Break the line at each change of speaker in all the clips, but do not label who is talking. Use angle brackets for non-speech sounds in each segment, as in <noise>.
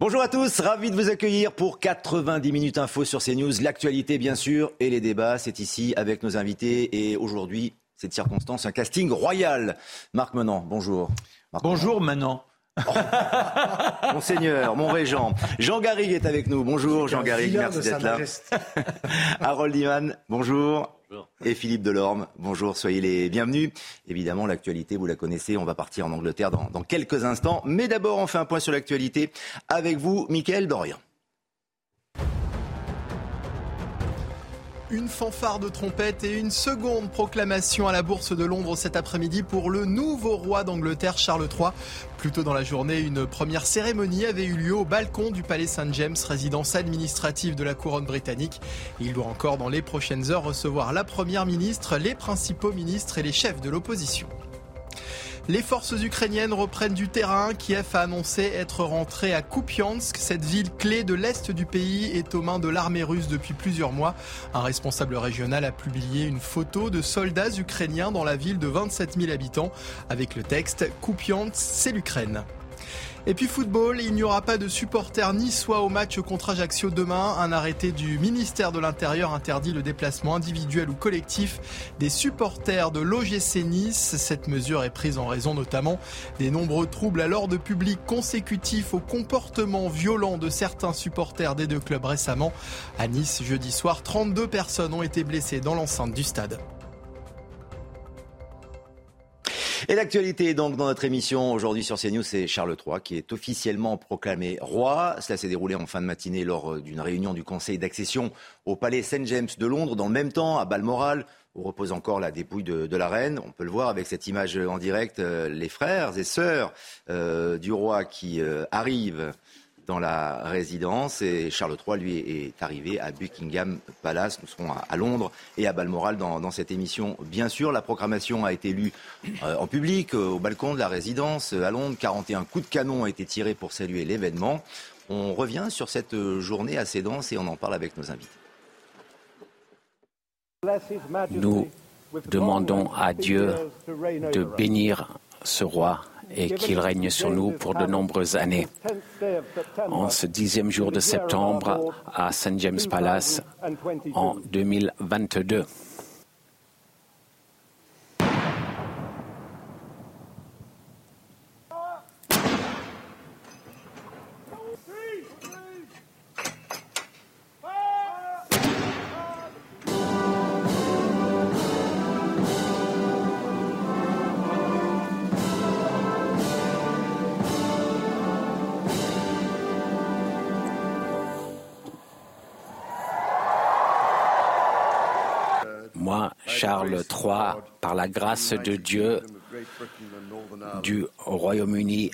Bonjour à tous, ravi de vous accueillir pour 90 minutes info sur CNews. L'actualité, bien sûr, et les débats, c'est ici avec nos invités. Et aujourd'hui, cette circonstance, un casting royal. Marc Menant, bonjour. Marc
Bonjour Manon. <laughs>
Monseigneur, mon régent. Jean Garrigue est avec nous. Bonjour Jean Garrigue, merci d'être là. <laughs> Harold Iman, bonjour. Et Philippe Delorme, bonjour, soyez les bienvenus. Évidemment, l'actualité, vous la connaissez, on va partir en Angleterre dans, dans quelques instants. Mais d'abord, on fait un point sur l'actualité avec vous, Mickaël Dorian.
Une fanfare de trompette et une seconde proclamation à la Bourse de Londres cet après-midi pour le nouveau roi d'Angleterre, Charles III. Plus tôt dans la journée, une première cérémonie avait eu lieu au balcon du Palais St James, résidence administrative de la couronne britannique. Il doit encore dans les prochaines heures recevoir la première ministre, les principaux ministres et les chefs de l'opposition. Les forces ukrainiennes reprennent du terrain. Kiev a annoncé être rentré à Kupiansk. Cette ville clé de l'est du pays est aux mains de l'armée russe depuis plusieurs mois. Un responsable régional a publié une photo de soldats ukrainiens dans la ville de 27 000 habitants avec le texte Kupiansk, c'est l'Ukraine. Et puis football, il n'y aura pas de supporters niçois au match contre Ajaccio demain. Un arrêté du ministère de l'Intérieur interdit le déplacement individuel ou collectif des supporters de l'OGC Nice. Cette mesure est prise en raison notamment des nombreux troubles à l'ordre public consécutifs au comportement violent de certains supporters des deux clubs récemment. À Nice, jeudi soir, 32 personnes ont été blessées dans l'enceinte du stade.
Et l'actualité donc dans notre émission aujourd'hui sur CNews, c'est Charles III qui est officiellement proclamé roi. Cela s'est déroulé en fin de matinée lors euh, d'une réunion du Conseil d'accession au Palais St James de Londres. Dans le même temps, à Balmoral, où repose encore la dépouille de, la reine. On peut le voir avec cette image en direct, euh, les frères et sœurs euh, du roi qui euh, arrivent dans la résidence. Et Charles III, lui, est arrivé à Buckingham Palace. Nous serons à, Londres et à Balmoral dans, cette émission. Bien sûr, la proclamation a été lue euh, en public, euh, au balcon de la résidence à Londres. 41 coups de canon ont été tirés pour saluer l'événement. On revient sur cette journée assez dense et on en parle avec nos invités.
Nous demandons à Dieu de bénir ce roi et qu'il règne sur nous pour de nombreuses années. En ce dixième jour de septembre à St. James Palace en 2022. Par la grâce de Dieu, du Royaume-Uni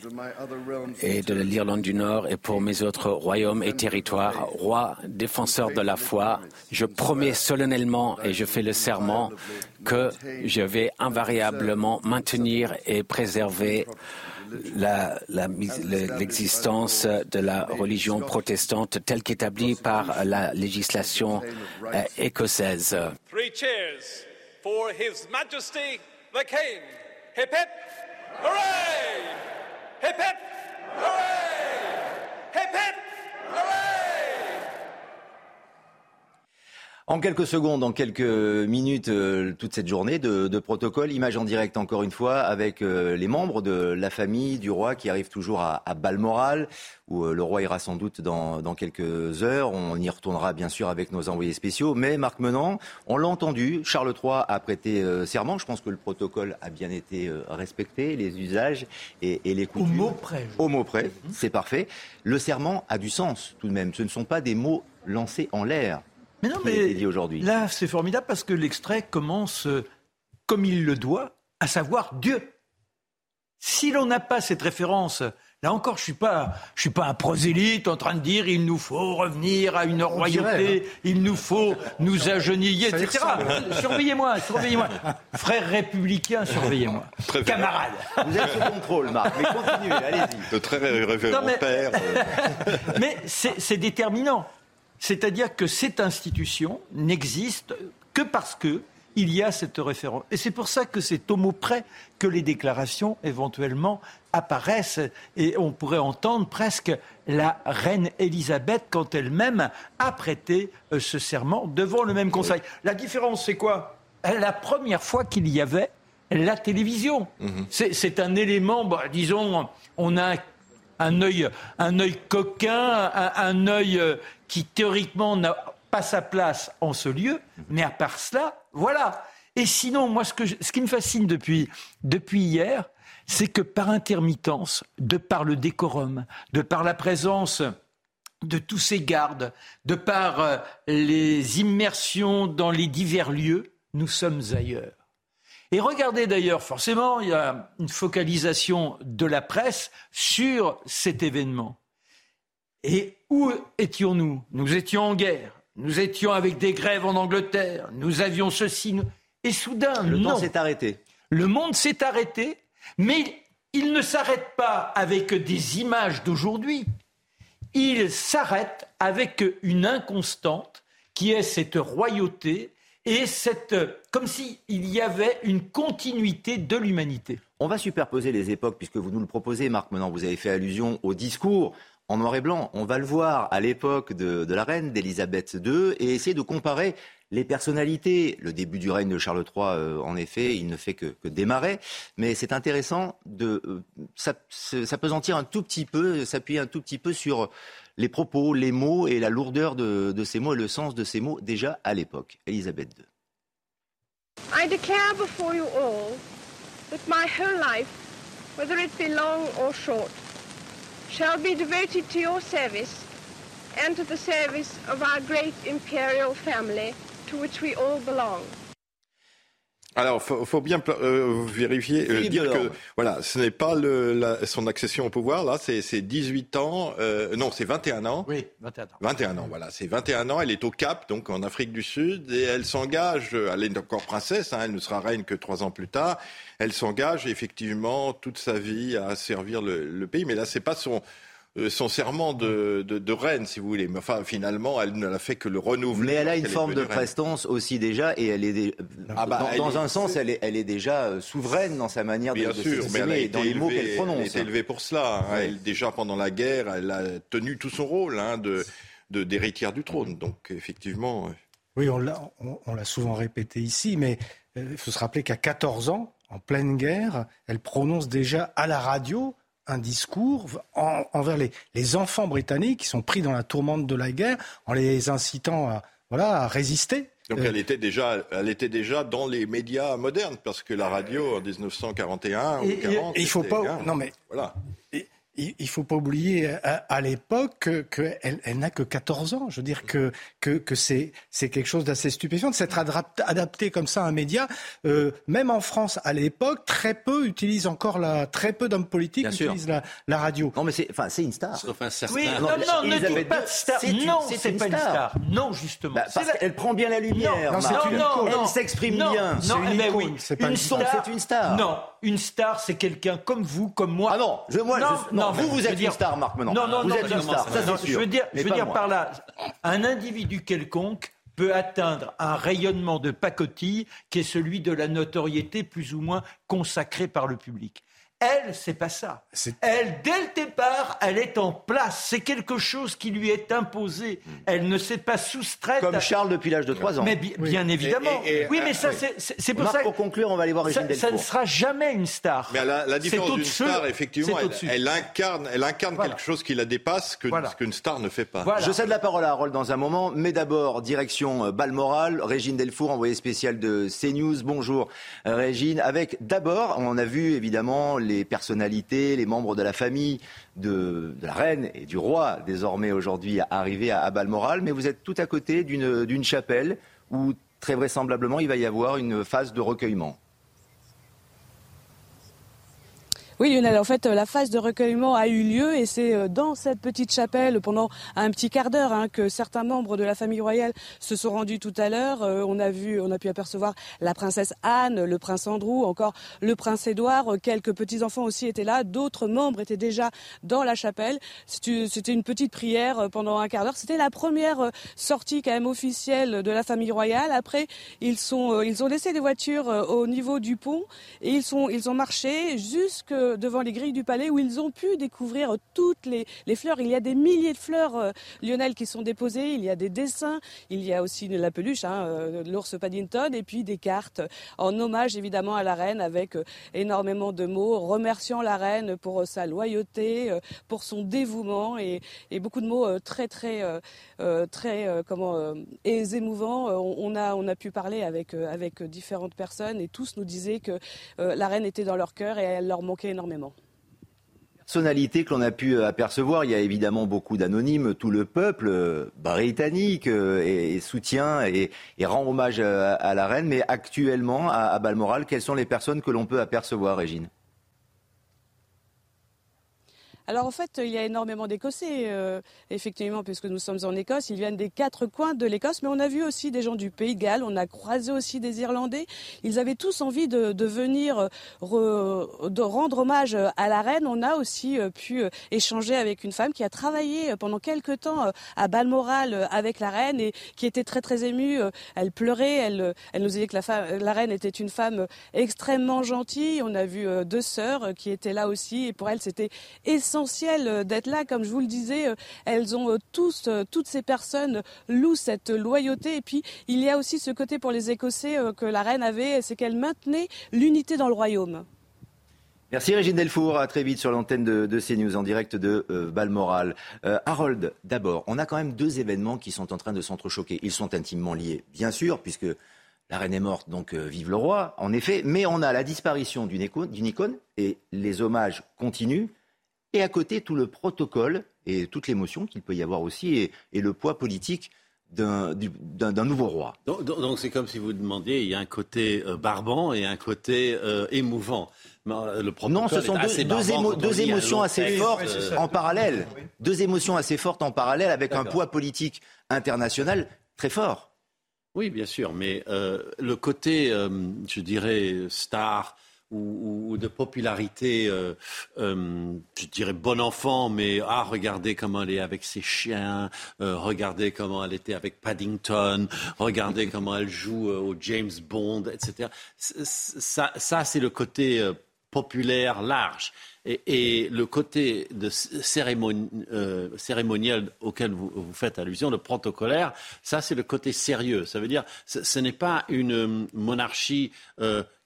et de l'Irlande du Nord et pour mes autres royaumes et territoires, roi défenseur de la foi, je promets solennellement et je fais le serment que je vais invariablement maintenir et préserver l'existence de la religion protestante telle qu'établie par la législation euh, écossaise.
For His Majesty the King. Hip hip, hooray! Hip hip, hooray! Hip hip, hooray!
En quelques secondes, en quelques minutes, euh, toute cette journée de, de, protocole, image en direct encore une fois avec euh, les membres de la famille du roi qui arrivent toujours à, à Balmoral, où euh, le roi ira sans doute dans, dans, quelques heures. On y retournera bien sûr avec nos envoyés spéciaux. Mais Marc Menant, on l'a entendu, Charles III a prêté serment. Je pense que le protocole a bien été respecté, les usages et, et les coutumes.
Au mot près.
Au mot près, c'est parfait. Le serment a du sens tout de même. Ce ne sont pas des mots lancés en l'air.
Mais non, mais là, c'est formidable parce que l'extrait commence comme il le doit, à savoir Dieu. Si l'on n'a pas cette référence Là encore, je suis pas, je suis pas un prosélyte en train de dire il nous faut revenir à une royauté, hein. il nous faut nous agenouiller, etc. Surveillez-moi, surveillez-moi. <laughs> Frères républicains, surveillez-moi. Camarades.
Vous êtes sous contrôle, Marc, mais continuez, allez-y.
Le très révérend mais... père.
Euh. <laughs> mais c'est déterminant. C'est-à-dire que cette institution n'existe que parce que il y a cette référence. Et c'est pour ça que c'est au mot près que les déclarations éventuellement apparaissent et on pourrait entendre presque la reine Élisabeth quand elle-même a prêté euh, ce serment devant le même conseil. La différence, c'est quoi? La première fois qu'il y avait la télévision. Mhm. C'est un élément, bah, disons, on a un œil, coquin, un, œil euh, qui théoriquement n'a pas sa place en ce lieu, mais à part cela, voilà. Et sinon, moi, ce, qui me fascine depuis, depuis hier, c'est que par intermittence, de par le décorum, de par la présence de tous ces gardes, de par euh, les immersions dans les divers lieux, nous sommes ailleurs. Et regardez d'ailleurs, forcément, il y a une focalisation de la presse sur cet événement. Et où étions-nous? Nous étions en guerre. Nous étions avec des grèves en Angleterre, nous avions ceci. Et soudain,
le temps s'est arrêté.
Le monde s'est arrêté, mais il ne s'arrête pas avec des images d'aujourd'hui. Il s'arrête avec une inconstante qui est cette royauté et cette, comme s'il y avait une continuité de l'humanité.
On va superposer les époques, puisque vous nous le proposez, Marc. Maintenant, vous avez fait allusion au discours en noir et blanc. On va le voir à l'époque de, la reine d'Élisabeth II et essayer de comparer les personnalités. Le début du règne de Charles III, euh, en effet, il ne fait que, démarrer. Mais c'est intéressant de euh, s'apesantir un tout petit peu, s'appuyer un tout petit peu sur les propos, les mots et la lourdeur de, ces mots et le sens de ces mots déjà à l'époque. Élisabeth II. I declare before you all that my whole life, whether it be long or short, shall be devoted to your service and to the service of our great imperial family to which we all belong.
Alors, faut, faut bien euh, vérifier, euh, dire que voilà, ce n'est pas le, la, son accession au pouvoir. Là, c'est 18 ans. Euh, non, c'est 21 ans.
Oui, 21 ans.
21 ans, voilà. C'est 21 ans. Elle est au Cap, donc en Afrique du Sud, et elle s'engage. Elle est encore princesse. Hein, elle ne sera reine que trois ans plus tard. Elle s'engage effectivement toute sa vie à servir le, le pays. Mais là, c'est pas son euh, son serment de, de, reine, si vous voulez. Mais enfin, finalement, elle ne l'a fait que le renouveler.
Mais elle a une forme de prestance aussi déjà, et elle est ah bah, dans, un sens, elle est, elle est déjà euh, souveraine dans sa manière
Bien
de, sûr,
mais dans les mots qu'elle prononce. Elle est élevée pour cela. Hein. Elle, déjà pendant la guerre, elle a tenu tout son rôle hein, de d'héritière du trône. Donc effectivement. Euh,
oui, on l'a on, l'a souvent répété ici, mais il faut se rappeler qu'à 14 ans, en pleine guerre, elle prononce déjà à la radio un discours envers les, les, enfants britanniques qui sont pris dans la tourmente de la guerre en les incitant à, voilà, à résister.
Donc euh, elle était déjà, elle était déjà dans les médias modernes parce que la radio en 1941 ou 40.
il faut pas, non mais voilà il ne faut pas oublier à, l'époque qu'elle elle, n'a que 14 ans. Je veux dire que, que, que c'est quelque chose d'assez stupéfiant de s'être adapté comme ça à un média. Euh, même en France, à l'époque, très peu utilisent encore la, très peu d'hommes politiques utilisent la, la, radio.
Non, mais c'est, enfin, c'est une star.
Sauf un certain. Oui, non, non, ne dites pas star. non, c'est pas une star. Non, justement. Bah,
parce qu'elle prend bien la lumière.
Non, non,
elle s'exprime bien.
c'est une,
mais
oui.
C'est une, une, une star.
Non, une star, c'est quelqu'un comme vous, comme moi.
Ah non, je, moi, non, non, vous, vous êtes une star, Marc, maintenant.
Non, non,
vous
non,
êtes une star, ça,
sûr. Je veux dire, je veux dire par là, un individu quelconque peut atteindre un rayonnement de pacotille qui est celui de la notoriété plus ou moins consacrée par le public. Elle, c'est pas ça. Elle, dès le départ, elle est en place. C'est quelque chose qui lui est imposé. Hmm. Elle ne s'est pas soustraite.
Comme Charles depuis l'âge de 3 ans.
Mais bien évidemment. oui, mais ça, c'est pour ça.
Pour conclure, on va aller voir Régine
Ça, ça ne sera jamais une star.
Mais la, la différence d'une star, effectivement, elle, incarne, elle incarne quelque chose qui la dépasse que ce qu'une star ne fait pas.
Je cède la parole à Harold dans un moment, mais d'abord direction euh, Balmoral. Régine Delfour, envoyée spéciale de CNews. Bonjour, euh, Régine. Avec d'abord, on a vu évidemment les les personnalités, les membres de la famille de, la reine et du roi, désormais aujourd'hui arrivés à, à Balmoral, mais vous êtes tout à côté d'une chapelle où très vraisemblablement il va y avoir une phase de recueillement.
Oui, Lionel, en fait, la phase de recueillement a eu lieu et c'est euh, dans cette petite chapelle pendant un petit quart d'heure hein, que certains membres de la famille royale se sont rendus tout à l'heure. Euh, on a vu, on a pu apercevoir la princesse Anne, le prince Andrew, encore le prince Édouard. Quelques petits enfants aussi étaient là. D'autres membres étaient déjà dans la chapelle. C'était une petite prière euh, pendant un quart d'heure. C'était la première sortie quand même officielle de la famille royale. Après, ils sont, ils ont laissé des voitures au niveau du pont et ils sont, ils ont marché jusque devant les grilles du palais où ils ont pu découvrir toutes les, fleurs. Il y a des milliers de fleurs, euh, Lionel, qui sont déposées. Il y a des dessins. Il y a aussi la peluche, hein, euh, l'ours Paddington, et puis des cartes en hommage évidemment à la reine avec euh, énormément de mots remerciant la reine pour sa loyauté, pour son dévouement et, beaucoup de mots très très très comment émouvants. On, a on a pu parler avec avec différentes personnes et tous nous disaient que la reine était dans leur cœur et elle leur manquait
personnalités que l'on a pu euh, apercevoir. Il y a évidemment beaucoup d'anonymes. Tout le peuple euh, britannique euh, soutient et, rend hommage à, la reine. Mais actuellement, à Balmoral, quelles sont les personnes que l'on peut apercevoir, Régine?
Alors en fait, il y a énormément d'Écossais, euh, effectivement, puisque nous sommes en Écosse. Ils viennent des quatre coins de l'Écosse, mais on a vu aussi des gens du Pays de Galles, on a croisé aussi des Irlandais. Ils avaient tous envie de, venir de rendre hommage à la reine. On a aussi euh, pu échanger avec une femme qui a travaillé pendant quelques temps à Balmoral avec la reine et qui était très très émue. Elle pleurait, elle, elle nous disait que la, la reine était une femme extrêmement gentille. On a vu euh, deux sœurs qui étaient là aussi et pour elle c'était essentiel essentiel euh, d'être là. Comme je vous le disais, euh, elles ont euh, tous, toutes ces personnes louent cette loyauté. Et puis, il y a aussi ce côté pour les Écossais que la reine avait, c'est qu'elle maintenait l'unité dans le royaume.
Merci Régine Delfour, à très vite sur l'antenne de, CNews en direct de Balmoral. Harold, d'abord, on a quand même deux événements qui sont en train de s'entrechoquer. Ils sont intimement liés, bien sûr, puisque la reine est morte, donc vive le roi, en effet, mais on a la disparition d'une icône et les hommages continuent et à côté tout le protocole et toute l'émotion qu'il peut y avoir aussi et, le poids politique d'un nouveau roi.
Donc c'est comme si vous demandiez, il y a un côté euh, barbant et un côté euh, émouvant.
Euh, le non, ce sont deux, émotions assez fortes en parallèle. Deux émotions assez fortes en parallèle avec un poids politique international très fort.
Oui, bien sûr, mais le côté, je dirais, star, ou, de popularité, euh, euh, je dirais bon enfant, mais ah, regardez comment elle est avec ses chiens, euh, regardez comment elle était avec Paddington, regardez <laughs> comment elle joue au James Bond, etc. Ça, ça c'est le côté populaire large. Et, le côté de cérémoniel auquel vous, vous, faites allusion, le protocolaire, ça c'est le côté sérieux. Ça veut dire ce, ce n'est pas une monarchie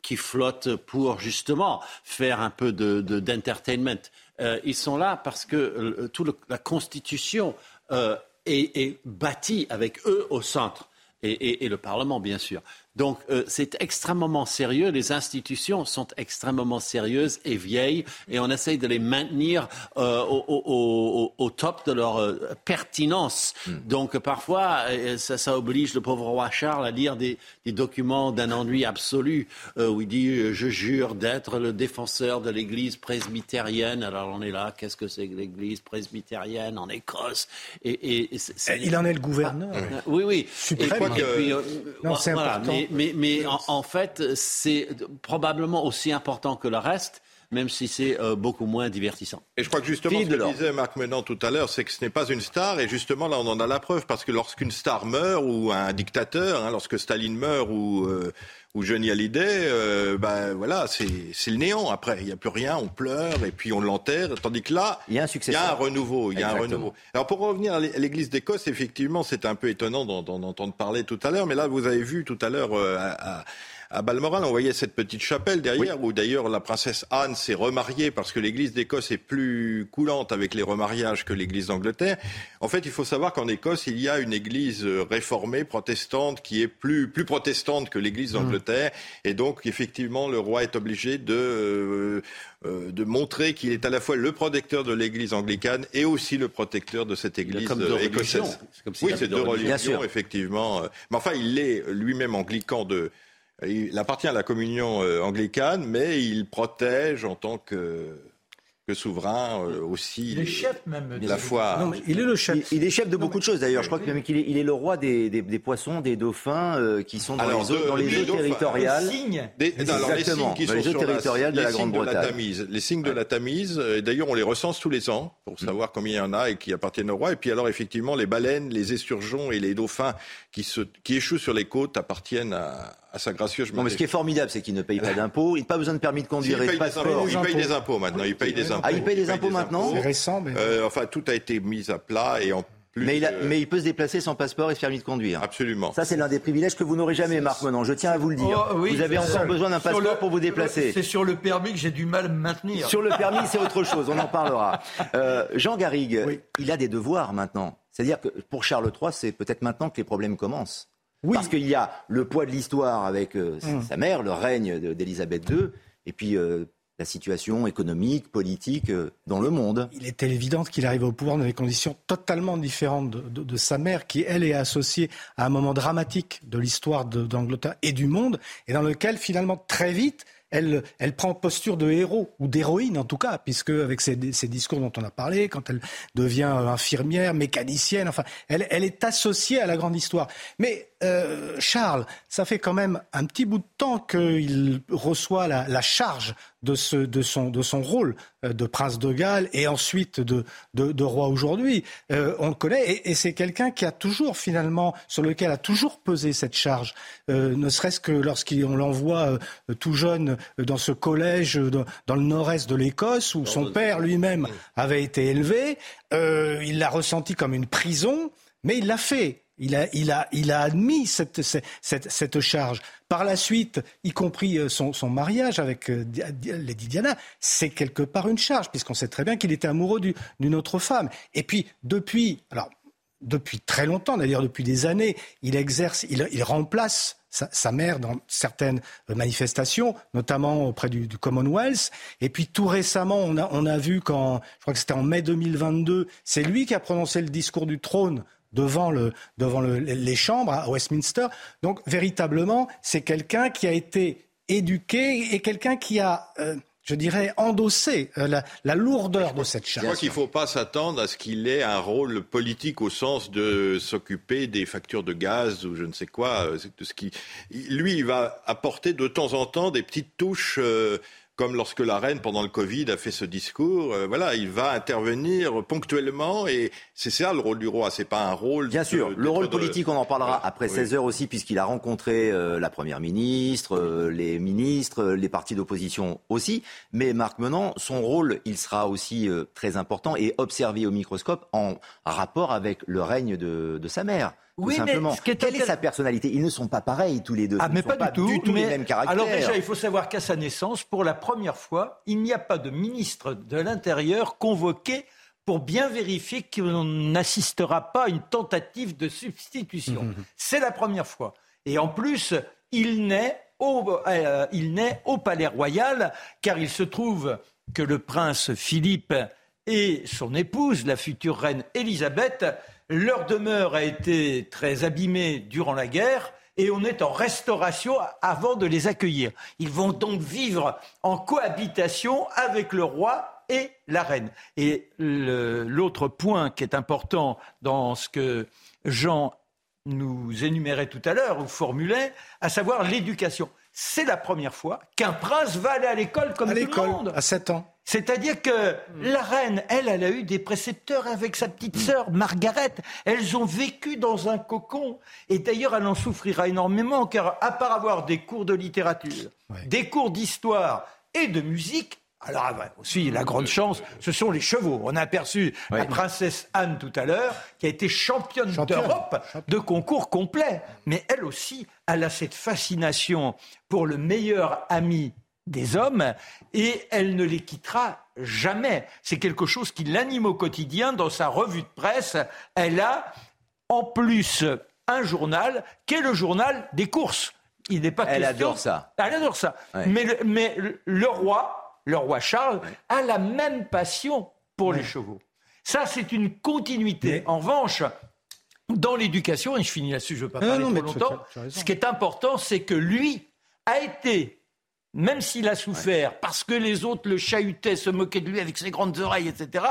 qui flottent pour justement faire un peu d'entertainment. De, euh, ils sont là parce que euh, toute la Constitution euh, est, bâtie avec eux au centre. Et, le Parlement, bien sûr. Donc euh, c'est extrêmement sérieux, les institutions sont extrêmement sérieuses et vieilles et on essaye de les maintenir euh, au, top de leur euh, pertinence. Hmm. Donc parfois, ça, oblige le pauvre roi Charles à lire des, documents d'un ennui absolu où il dit Je jure d'être le défenseur de l'Église presbytérienne. Alors on est là, qu'est-ce que c'est que l'Église presbytérienne en Écosse?
Et, Il en est le gouverneur.
Ah, oui, oui.
Suprême. non, c'est important
mais, en, fait, c'est probablement aussi important que le reste même si c'est euh, beaucoup moins divertissant.
Et je crois que justement, ce que disait Marc Menon tout à l'heure, c'est que ce n'est pas une star, et justement là, on en a la preuve, parce que lorsqu'une star meurt, ou un dictateur, hein, lorsque Staline meurt, ou, euh, ou Johnny Hallyday, euh, ben voilà, c'est le néant. Après, il n'y a plus rien, on pleure, et puis on l'enterre, tandis que là,
il y a un,
il y a un renouveau. Il y a un renouveau. Alors pour revenir à l'église d'Écosse, effectivement, c'est un peu étonnant d'en entendre parler tout à l'heure, mais là, vous avez vu tout à l'heure à à Balmoral, on voyait cette petite chapelle derrière, où d'ailleurs la princesse Anne s'est remariée parce que l'église d'Écosse est plus coulante avec les remariages que l'église d'Angleterre. En fait, il faut savoir qu'en Écosse, il y a une église réformée, protestante, qui est plus, plus protestante que l'église mmh. d'Angleterre. Et donc, effectivement, le roi est obligé de, euh, euh, de montrer qu'il est à la fois le protecteur de l'église anglicane et aussi le protecteur de cette église écossaise. oui, c'est deux religions, effectivement. Mais enfin, il est lui-même anglican de Il appartient à la communion euh, anglicane, mais il protège en tant que que souverain euh, aussi.
Les chefs même.
La foi.
Non, mais il est le chef.
Il, il est chef de beaucoup de choses d'ailleurs. Je crois que même qu'il est, il est le roi des, des- des poissons, des dauphins euh, qui sont dans
Alors,
les eaux,
de-
dans les eaux
dauphins.
territoriales.
Les signes.
Des- non, alors, les
Exactement,
signes qui
dans
sont
les eaux
sur la-
territoriales la
signes de la
Grande-Bretagne.
Tamise. Les signes de la Tamise, euh, et d'ailleurs on les recense tous les ans
Mm.
pour savoir combien il y en a et qui appartiennent au roi. Et puis alors effectivement les baleines, les esturgeons et les dauphins qui, se, qui échouent sur les côtes appartiennent à, à sa gracieuse
Non, mais ce qui est formidable, c'est qu'il ne paye pas <laughs> d'impôts, il n'a pas besoin de permis de
Il
conduire et de
paye, des
passeport.
impôts, il paye des impôts maintenant, il paye des impôts.
Ah, il paye des impôts maintenant
C'est récent, mais.
Euh, enfin, tout a été mis à plat et en plus.
Mais il, a- mais il peut se déplacer sans passeport et permis de conduire.
Absolument.
Ça, c'est l'un des privilèges que vous n'aurez jamais, Marc Menon. Je tiens à vous le dire.
Oh, oui,
vous avez encore
ça.
besoin d'un
Sur
passeport
le-
pour vous déplacer.
C'est sur le permis que j'ai du mal à me maintenir.
Sur le permis, c'est autre <laughs> chose, on en parlera. Euh, Jean Garrigue,
Oui.
il a des devoirs maintenant. C'est-à-dire que pour Charles III, c'est peut-être maintenant que les problèmes commencent.
Oui.
Parce qu'il y a le poids de l'histoire avec euh,
Hum.
sa mère, le règne d'Élisabeth II, et puis euh, la situation économique, politique euh, dans le monde.
Il était évident qu'il arrive au pouvoir dans des conditions totalement différentes de, de- de sa mère, qui, elle, est associée à un moment dramatique de l'histoire d'Angleterre et du monde, et dans lequel, finalement, très vite, elle, elle prend posture de héros, ou d'héroïne en tout cas, puisque avec ses, ses discours dont on a parlé, quand elle devient infirmière, mécanicienne, enfin, elle, elle est associée à la grande histoire. Mais euh, Charles, ça fait quand même un petit bout de temps qu'il reçoit la, la charge de, ce, de, son, de son rôle euh, de prince de Galles et ensuite de, de, roi aujourd'hui. Euh, on le connaît et, et c'est quelqu'un qui a toujours finalement, sur lequel a toujours pesé cette charge, euh, ne serait-ce que lorsqu'on l'envoie euh, tout jeune dans ce collège dans, dans le nord-est de l'Écosse où son père lui-même avait été élevé. Il l'a ressenti comme une prison, mais il l'a fait. Il a, il a, il a admis cette, cette, cette, charge. Par la suite, y compris euh, son, son mariage avec euh, Lady Diana, c'est quelque part une charge, puisqu'on sait très bien qu'il était amoureux du- d'une autre femme. Et puis, depuis, alors, depuis très longtemps, d'ailleurs depuis des années, il exerce, il, il remplace sa, sa mère dans certaines euh, manifestations, notamment auprès du, du Commonwealth. Et puis tout récemment, on a, on a vu quand, je crois que c'était en mai 2022, c'est lui qui a prononcé le discours du trône devant, le, devant le- les chambres à Westminster. Donc véritablement, c'est quelqu'un qui a été éduqué et quelqu'un qui a, euh, je dirais, endossé euh, la, la lourdeur de cette
Je
charge.
crois qu'il ne faut pas s'attendre à ce qu'il ait un rôle politique au sens de s'occuper des factures de gaz ou je ne sais quoi. euh, de ce qui... Lui, il va apporter de temps en temps des petites touches. euh, comme lorsque la reine, pendant le Covid, a fait ce discours, euh, voilà, il va intervenir ponctuellement et c'est ça le rôle du roi. C'est pas un rôle.
Bien
de-
sûr, le rôle
de-
politique, on en parlera après
Oui.
16 heures aussi, puisqu'il a rencontré euh, la première ministre, euh, les ministres, euh, les partis d'opposition aussi. Mais Marc Menant, son rôle, il sera aussi euh, très important et observé au microscope en rapport avec le règne de, de sa mère. Tout
Oui, mais
simplement.
ce qui est
Quelle est sa personnalité? Ils ne sont pas pareils tous les deux.
Ah,
Ils
mais
ne sont
pas, du tout.
du tout
mais-
les mêmes caractères.
Alors déjà, il faut savoir qu'à sa naissance, pour la première fois, il n'y a pas de ministre de l'Intérieur convoqué pour bien vérifier qu'on n'assistera pas à une tentative de substitution. C'est la première fois. Et en plus, il naît au, euh, il naît au Palais Royal, car il se trouve que le prince Philippe et son épouse, la future reine Élisabeth, leur demeure a été très abîmée durant la guerre et on est en restauration avant de les accueillir. Ils vont donc vivre en cohabitation avec le roi et la reine. Et l'autre point qui est important dans ce que Jean nous énumérait tout à l'heure ou formulait, à savoir l'éducation. C'est la première fois qu'un prince va aller à l'école comme
À
tout le monde.
à 7 ans.
C'est-à-dire que la reine, elle, elle a eu des précepteurs avec sa petite sœur Margaret. Elles ont vécu dans un cocon. Et d'ailleurs, elle en souffrira énormément, car à part avoir des cours de littérature,
Ouais.
des cours d'histoire et de musique, alors ah aussi la grande chance, ce sont les chevaux. On a aperçu la princesse Anne tout à l'heure, qui a été championne,
Championne.
d'Europe de concours complet. Mais elle aussi, elle a cette fascination pour le meilleur ami des hommes et elle ne les quittera jamais. C'est quelque chose qui l'anime au quotidien dans sa revue de presse. Elle a en plus un journal qui est le journal des courses. Il n'est pas
Elle
question-
adore ça.
Elle adore ça.
Ouais.
Mais, le, mais le- le roi, le roi Charles, a la même passion pour les chevaux. Ça, c'est une continuité. En revanche, dans l'éducation, et je finis là-dessus, je ne veux pas parler
non,
trop
tu-
longtemps,
tu as raison.
ce qui est important, c'est que lui a été, même s'il a souffert, parce que les autres le chahutaient, se moquaient de lui avec ses grandes oreilles, etc.,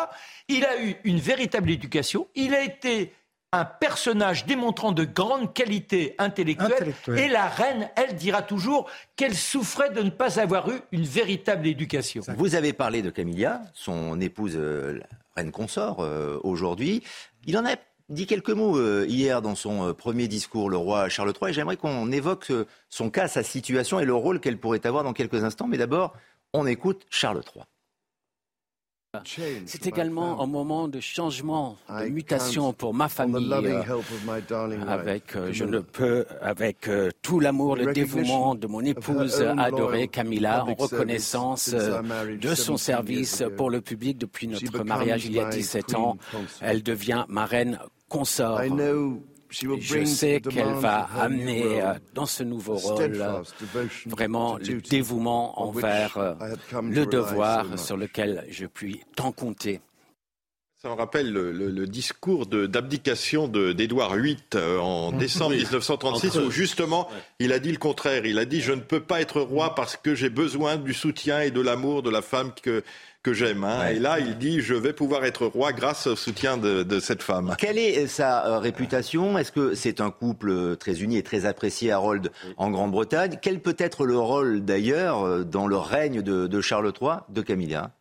il a eu une véritable éducation. Il a été un personnage démontrant de grandes qualités intellectuelles. Et la reine, elle dira toujours qu'elle souffrait de ne pas avoir eu une véritable éducation.
Vous avez parlé de Camilla, son épouse, euh, reine consort, euh, aujourd'hui. Il en a dit quelques mots euh, hier dans son premier discours, le roi Charles III, et j'aimerais qu'on évoque son cas, sa situation et le rôle qu'elle pourrait avoir dans quelques instants. Mais d'abord, on écoute Charles III.
C'est également un moment de changement, de mutation pour ma famille. Euh, avec, euh, je ne peux, avec euh, tout l'amour, le dévouement de mon épouse adorée Camilla, en reconnaissance de son service pour le public depuis notre mariage il y a 17 ans, elle devient ma reine consort. Je sais qu'elle va amener euh, dans ce nouveau rôle vraiment le dévouement envers euh, le devoir sur lequel je puis tant compter.
Ça me rappelle le, discours d'abdication d'Édouard VIII euh, en décembre 1936 où justement il a dit le contraire. Il a dit je ne peux pas être roi parce que j'ai besoin du soutien et de l'amour de la femme que, que j'aime. Hein. Et là, il dit je vais pouvoir être roi grâce au soutien de, cette femme.
Quelle est sa euh, réputation? Est-ce que c'est un couple euh, très uni et très apprécié, Harold, en Grande-Bretagne? Quel peut être le rôle d'ailleurs euh, dans le règne de, Charles III de Camilla?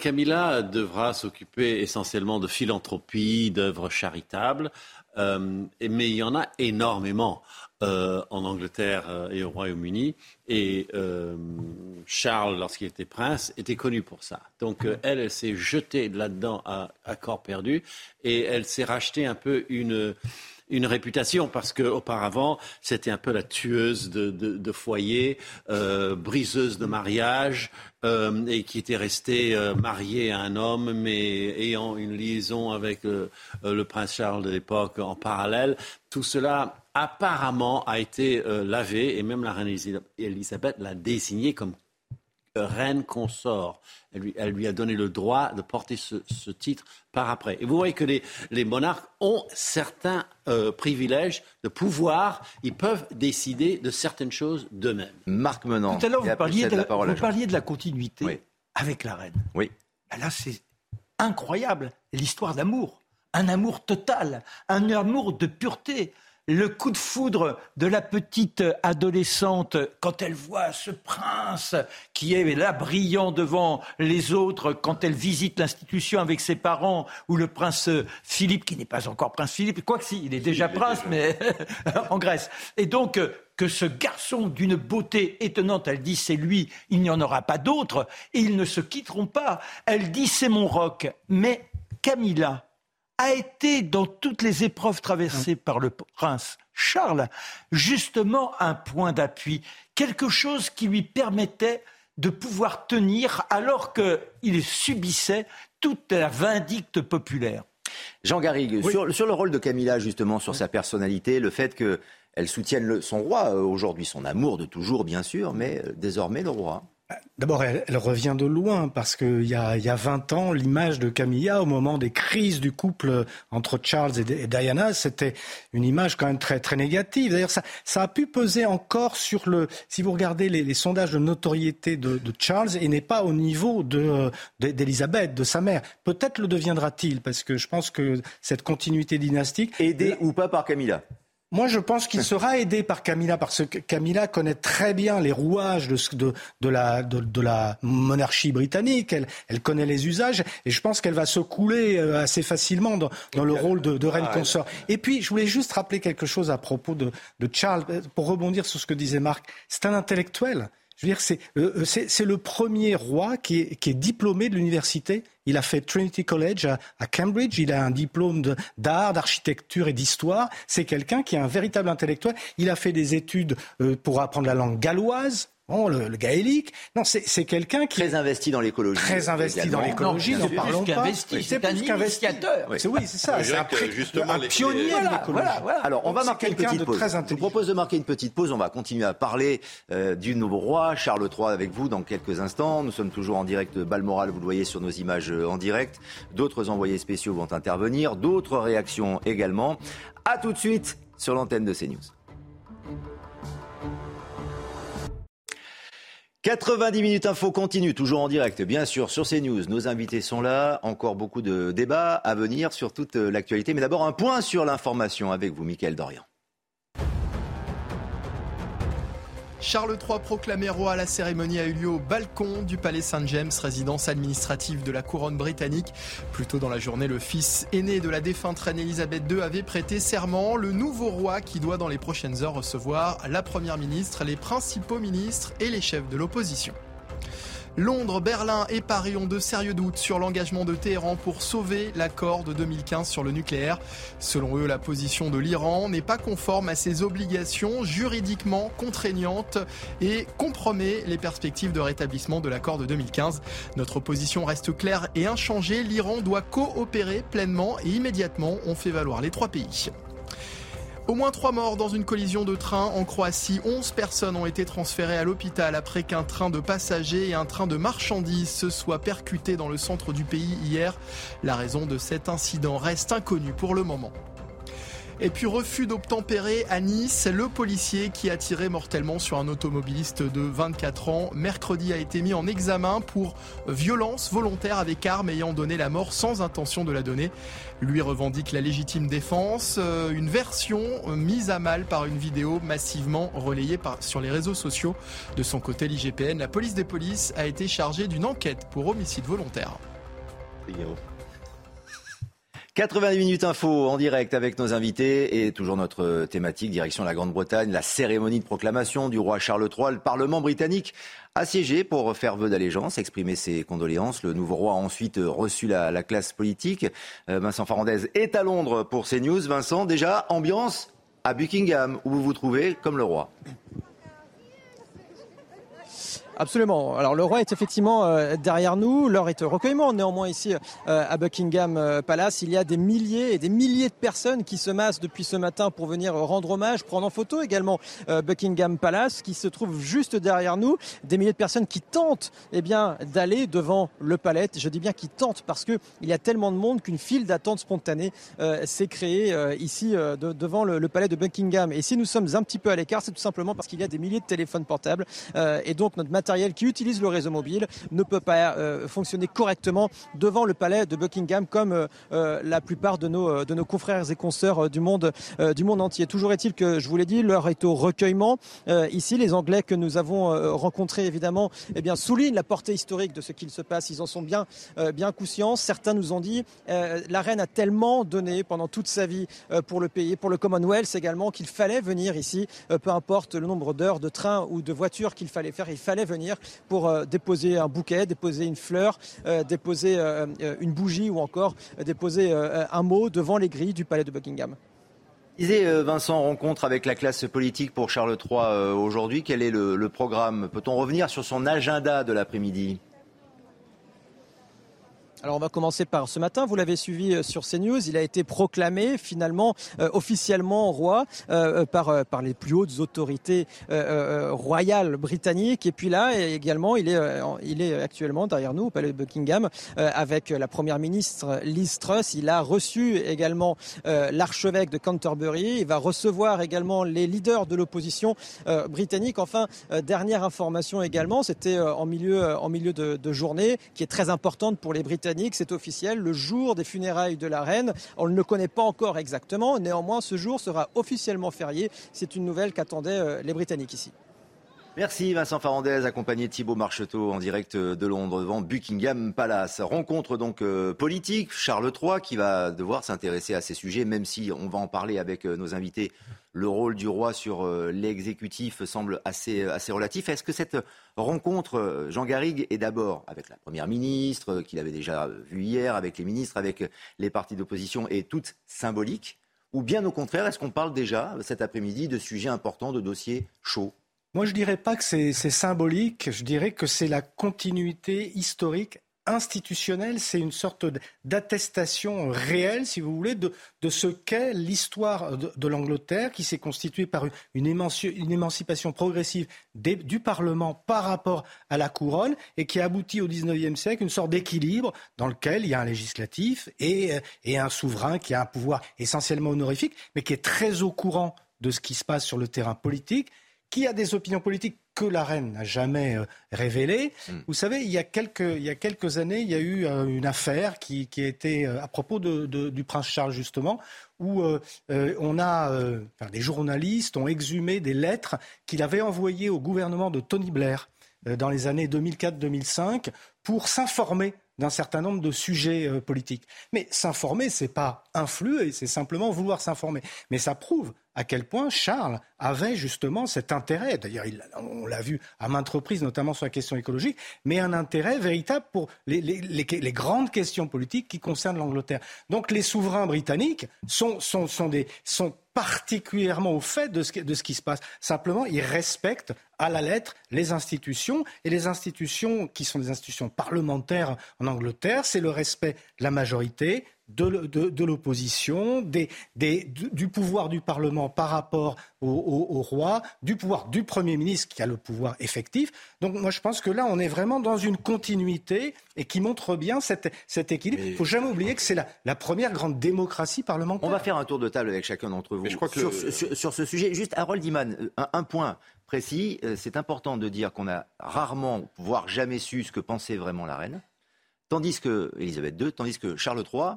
Camilla devra s'occuper essentiellement de philanthropie, d'œuvres charitables, mais il y en a énormément. Euh, en Angleterre euh, et au Royaume-Uni. Et euh, Charles, lorsqu'il était prince, était connu pour ça. Donc elle, elle s'est jetée là-dedans à, corps perdu et elle s'est rachetée un peu une une réputation parce qu'auparavant, c'était un peu la tueuse de, de, foyer, euh, briseuse de mariage, et qui était restée mariée à un homme, mais ayant une liaison avec le prince Charles de l'époque en parallèle. Tout cela, apparemment, a été lavé, et même la reine Elisabeth l'a désigné comme reine consort. Elle lui, a donné le droit de porter ce, titre par après. Et vous voyez que les, monarques ont certains euh, privilèges de pouvoir. Ils peuvent décider de certaines choses d'eux-mêmes.
Marc Menant.
Tout à l'heure, vous, parliez de, la, vous parliez de la continuité avec la reine.
Oui.
Ben là, c'est incroyable. L'histoire d'amour. Un amour total. Un amour de pureté le coup de foudre de la petite adolescente quand elle voit ce prince qui est là brillant devant les autres, quand elle visite l'institution avec ses parents, ou le prince Philippe, qui n'est pas encore prince Philippe, quoi que si, il est déjà <laughs> prince, mais <laughs> en Grèce. Et donc, que ce garçon d'une beauté étonnante, elle dit c'est lui, il n'y en aura pas d'autre, et ils ne se quitteront pas. Elle dit c'est mon roc. Mais Camilla, a été dans toutes les épreuves traversées par le prince Charles justement un point d'appui, quelque chose qui lui permettait de pouvoir tenir alors qu'il subissait toute la vindicte populaire.
Jean Garrigue, sur, le rôle de Camilla, justement, sur sa personnalité, le fait qu'elle soutienne son roi euh, aujourd'hui, son amour de toujours, bien sûr, mais euh, désormais le roi.
D'abord, elle, revient de loin parce qu'il y a, y a 20 ans, l'image de Camilla au moment des crises du couple entre Charles et, Diana, c'était une image quand même très, très négative. D'ailleurs, ça, ça a pu peser encore sur le... Si vous regardez les, sondages de notoriété de, Charles, il n'est pas au niveau d'Elisabeth, de, de sa mère. Peut-être le deviendra-t-il parce que je pense que cette continuité dynastique...
Aidé ou pas par Camilla
moi, je pense qu'il sera aidé par Camilla parce que Camilla connaît très bien les rouages de, de, de, la, de, la, monarchie britannique. Elle, elle, connaît les usages et je pense qu'elle va se couler euh, assez facilement dans, dans le rôle de, reine ah, consort. Et puis, je voulais juste rappeler quelque chose à propos de, Charles, pour rebondir sur ce que disait Marc. C'est un intellectuel. Je veux dire, c'est euh, euh, le premier roi qui est, qui est diplômé de l'université. Il a fait Trinity College à, Cambridge. Il a un diplôme d'art, d'architecture et d'histoire. C'est quelqu'un qui est un véritable intellectuel. Il a fait des études euh, pour apprendre la langue galloise le, gaélique. Non, c'est quelqu'un qui
très investi dans l'écologie.
Très investi dans l'écologie. N'en parlons pas.
C'est plus qu'investigateur.
Oui, c'est ça. C'est un, pionnier de l'écologie.
Alors, on va marquer une petite pause. Je vous propose de marquer une petite pause. On va continuer à parler euh, du nouveau roi Charles III avec vous dans quelques instants. Nous sommes toujours en direct de Balmoral. Vous le voyez sur nos images euh, en direct. D'autres envoyés spéciaux vont intervenir. D'autres réactions également. À tout de suite sur l'antenne de CNews. 90 minutes info continue, toujours en direct, bien sûr, sur CNews. Nos invités sont là. Encore beaucoup de débats à venir sur toute l'actualité. Mais d'abord, un point sur l'information avec vous, Mickaël Dorian.
Charles III proclamé roi, la cérémonie a eu lieu au balcon du palais Saint-James, résidence administrative de la couronne britannique. Plus tôt dans la journée, le fils aîné de la défunte reine Elisabeth II avait prêté serment. Le nouveau roi qui doit dans les prochaines heures recevoir la première ministre, les principaux ministres et les chefs de l'opposition. Londres, Berlin et Paris ont de sérieux doutes sur l'engagement de Téhéran pour sauver l'accord de 2015 sur le nucléaire. Selon eux, la position de l'Iran n'est pas conforme à ses obligations juridiquement contraignantes et compromet les perspectives de rétablissement de l'accord de 2015. Notre position reste claire et inchangée. L'Iran doit coopérer pleinement et immédiatement, ont fait valoir les trois pays. Au moins trois morts dans une collision de train en Croatie. 11 personnes ont été transférées à l'hôpital après qu'un train de passagers et un train de marchandises se soient percutés dans le centre du pays hier. La raison de cet incident reste inconnue pour le moment. Et puis refus d'obtempérer à Nice, le policier qui a tiré mortellement sur un automobiliste de 24 ans mercredi a été mis en examen pour violence volontaire avec arme ayant donné la mort sans intention de la donner. Lui revendique la légitime défense, euh, une version mise à mal par une vidéo massivement relayée sur les réseaux sociaux. De son côté, l'IGPN, la police des polices, a été chargée d'une enquête pour homicide volontaire.
90 minutes info en direct avec nos invités et toujours notre thématique direction la Grande-Bretagne, la cérémonie de proclamation du roi Charles III, le Parlement britannique assiégé pour faire vœu d'allégeance, exprimer ses condoléances. Le nouveau roi a ensuite reçu la, classe politique. Euh, Vincent Farandez est à Londres pour CNews. Vincent, déjà ambiance à Buckingham où vous vous trouvez comme le roi.
Absolument. Alors le roi est effectivement euh, derrière nous. L'heure est recueillement. Néanmoins ici euh, à Buckingham euh, Palace, il y a des milliers et des milliers de personnes qui se massent depuis ce matin pour venir rendre hommage, prendre en photo également Buckingham Palace qui se trouve juste derrière nous. Des milliers de personnes qui tentent eh bien d'aller devant le palais. Je dis bien qui tentent parce que il y a tellement de monde qu'une file d'attente spontanée s'est créée ici devant le, palais de Buckingham. Et si nous sommes un petit peu à l'écart, c'est tout simplement parce qu'il y a des milliers de téléphones portables et donc notre matériel qui utilise le réseau mobile ne peut pas euh, fonctionner correctement devant le palais de Buckingham comme euh, euh, la plupart de nos, de nos confrères et consoeurs du monde, du monde entier. Toujours est-il que, je vous l'ai dit, l'heure est au recueillement. ici, les Anglais que nous avons rencontrés, évidemment, eh bien, soulignent la portée historique de ce qu'il se passe. Ils en sont bien, bien conscients. Certains nous ont dit, la reine a tellement donné pendant toute sa vie pour le pays, pour le Commonwealth également, qu'il fallait venir ici, peu importe le nombre d'heures de train ou de voitures qu'il fallait faire, il fallait pour euh, déposer un bouquet, déposer une fleur, euh, déposer euh, une bougie ou encore déposer un mot devant les grilles du palais de Buckingham.
Disait Vincent, rencontre avec la classe politique pour Charles III aujourd'hui. Quel est le programme? Peut-on revenir sur son agenda de l'après-midi?
Alors on va commencer par ce matin, vous l'avez suivi euh, sur CNews, il a été proclamé finalement euh, officiellement roi euh, par, par les plus hautes autorités royales britanniques. Et puis là également, il est, il est actuellement derrière nous au palais de Buckingham avec la première ministre Liz Truss. Il a reçu également l'archevêque de Canterbury. Il va recevoir également les leaders de l'opposition britannique. Enfin, dernière information également, c'était en milieu, en milieu de, de journée qui est très importante pour les Britanniques c'est officiel, le jour des funérailles de la reine. On ne le connaît pas encore exactement, néanmoins ce jour sera officiellement férié. C'est une nouvelle qu'attendaient euh, les Britanniques ici.
Merci Vincent Farandez, accompagné Thibault Marcheteau en direct de Londres devant Buckingham Palace. Rencontre donc euh, politique, Charles III qui va devoir s'intéresser à ces sujets, même si on va en parler avec euh, nos invités. Le rôle du roi sur euh, l'exécutif semble assez, assez relatif. Est-ce que cette rencontre, Jean Garrigue, est d'abord avec la Première ministre, qu'il avait déjà vue hier, avec les ministres, avec les partis d'opposition, est toute symbolique? Ou bien au contraire, est-ce qu'on parle déjà cet après-midi de sujets importants, de dossiers chauds?
Moi, je dirais pas que c'est symbolique. Je dirais que c'est la continuité historique institutionnelle. C'est une sorte d'attestation réelle, si vous voulez, de, ce qu'est l'histoire de, l'Angleterre, qui s'est constituée par une, émancipation progressive du Parlement par rapport à la couronne et qui a abouti au XIXe siècle une sorte d'équilibre dans lequel il y a un législatif et un souverain qui a un pouvoir essentiellement honorifique, mais qui est très au courant de ce qui se passe sur le terrain politique qui a des opinions politiques que la reine n'a jamais euh, révélé.
Hmm.
Vous savez, il y, a quelques, il y a quelques années, il y a eu euh, une affaire qui, qui a été, euh, à propos de, de- du prince Charles justement, où euh, on a, euh, enfin, des journalistes ont exhumé des lettres qu'il avait envoyées au gouvernement de Tony Blair euh, dans les années 2004-2005 pour s'informer d'un certain nombre de sujets euh, politiques. Mais s'informer, c'est pas influer, c'est simplement vouloir s'informer. Mais ça prouve à quel point Charles avait justement cet intérêt, d'ailleurs il- on l'a vu à maintes reprises, notamment sur la question écologique, mais un intérêt véritable pour les, grandes questions politiques qui concernent l'Angleterre. Donc les souverains britanniques sont particulièrement au fait de ce, qui- de ce qui se passe. Simplement, ils respectent à la lettre les institutions, et les institutions qui sont des institutions parlementaires en Angleterre, c'est le respect de la majorité, de, l- de- de l'opposition, des, des- du, pouvoir du Parlement par rapport au, au- au roi, du pouvoir du Premier ministre qui a le pouvoir effectif. Donc moi je pense que là on est vraiment dans une continuité et qui montre bien cet, cet équilibre. Il ne faut jamais oublier que c'est la, la première grande démocratie parlementaire.
On va faire un tour de table avec chacun d'entre vous
Mais je crois que
sur,
le-
ce- sur- sur ce sujet. Juste, Harold Iman, euh, un, un point précis. euh, C'est important de dire qu'on a rarement, voire jamais su ce que pensait vraiment la reine. Tandis que, Elisabeth II, tandis que Charles III,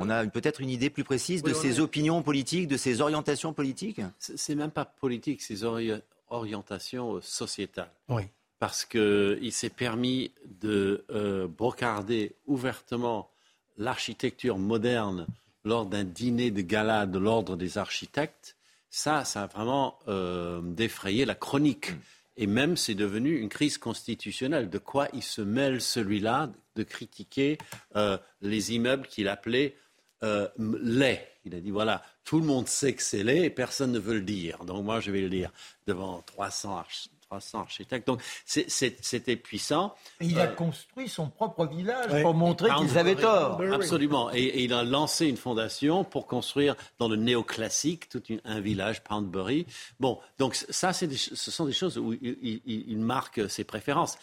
on a peut-être une idée plus précise de
Oui,
ses
est-
opinions politiques, de ses orientations politiques?
C'est même pas politique, c'est ori- orientations euh, sociétales.
Oui.
Parce qu'il s'est permis de euh, brocarder ouvertement l'architecture moderne lors d'un dîner de gala de l'ordre des architectes. Ça, ça a vraiment euh, défrayé la chronique. Et même, c'est devenu une crise constitutionnelle. De quoi il se mêle, celui-là, de critiquer euh, les immeubles qu'il appelait euh, laids. Il a dit voilà, tout le monde sait que c'est laid et personne ne veut le dire. Donc moi, je vais le dire devant 300, arch- 300 architectes. Donc c'était puissant.
Il a
Euh,
construit son propre village
Ouais.
pour montrer qu'ils avaient tort.
Absolument. Et, et il a lancé une fondation pour construire dans le néoclassique tout une- un village, Poundbury. Bon, donc ça, c'est des ch- ce sont des choses où il, il- il- il marque ses préférences.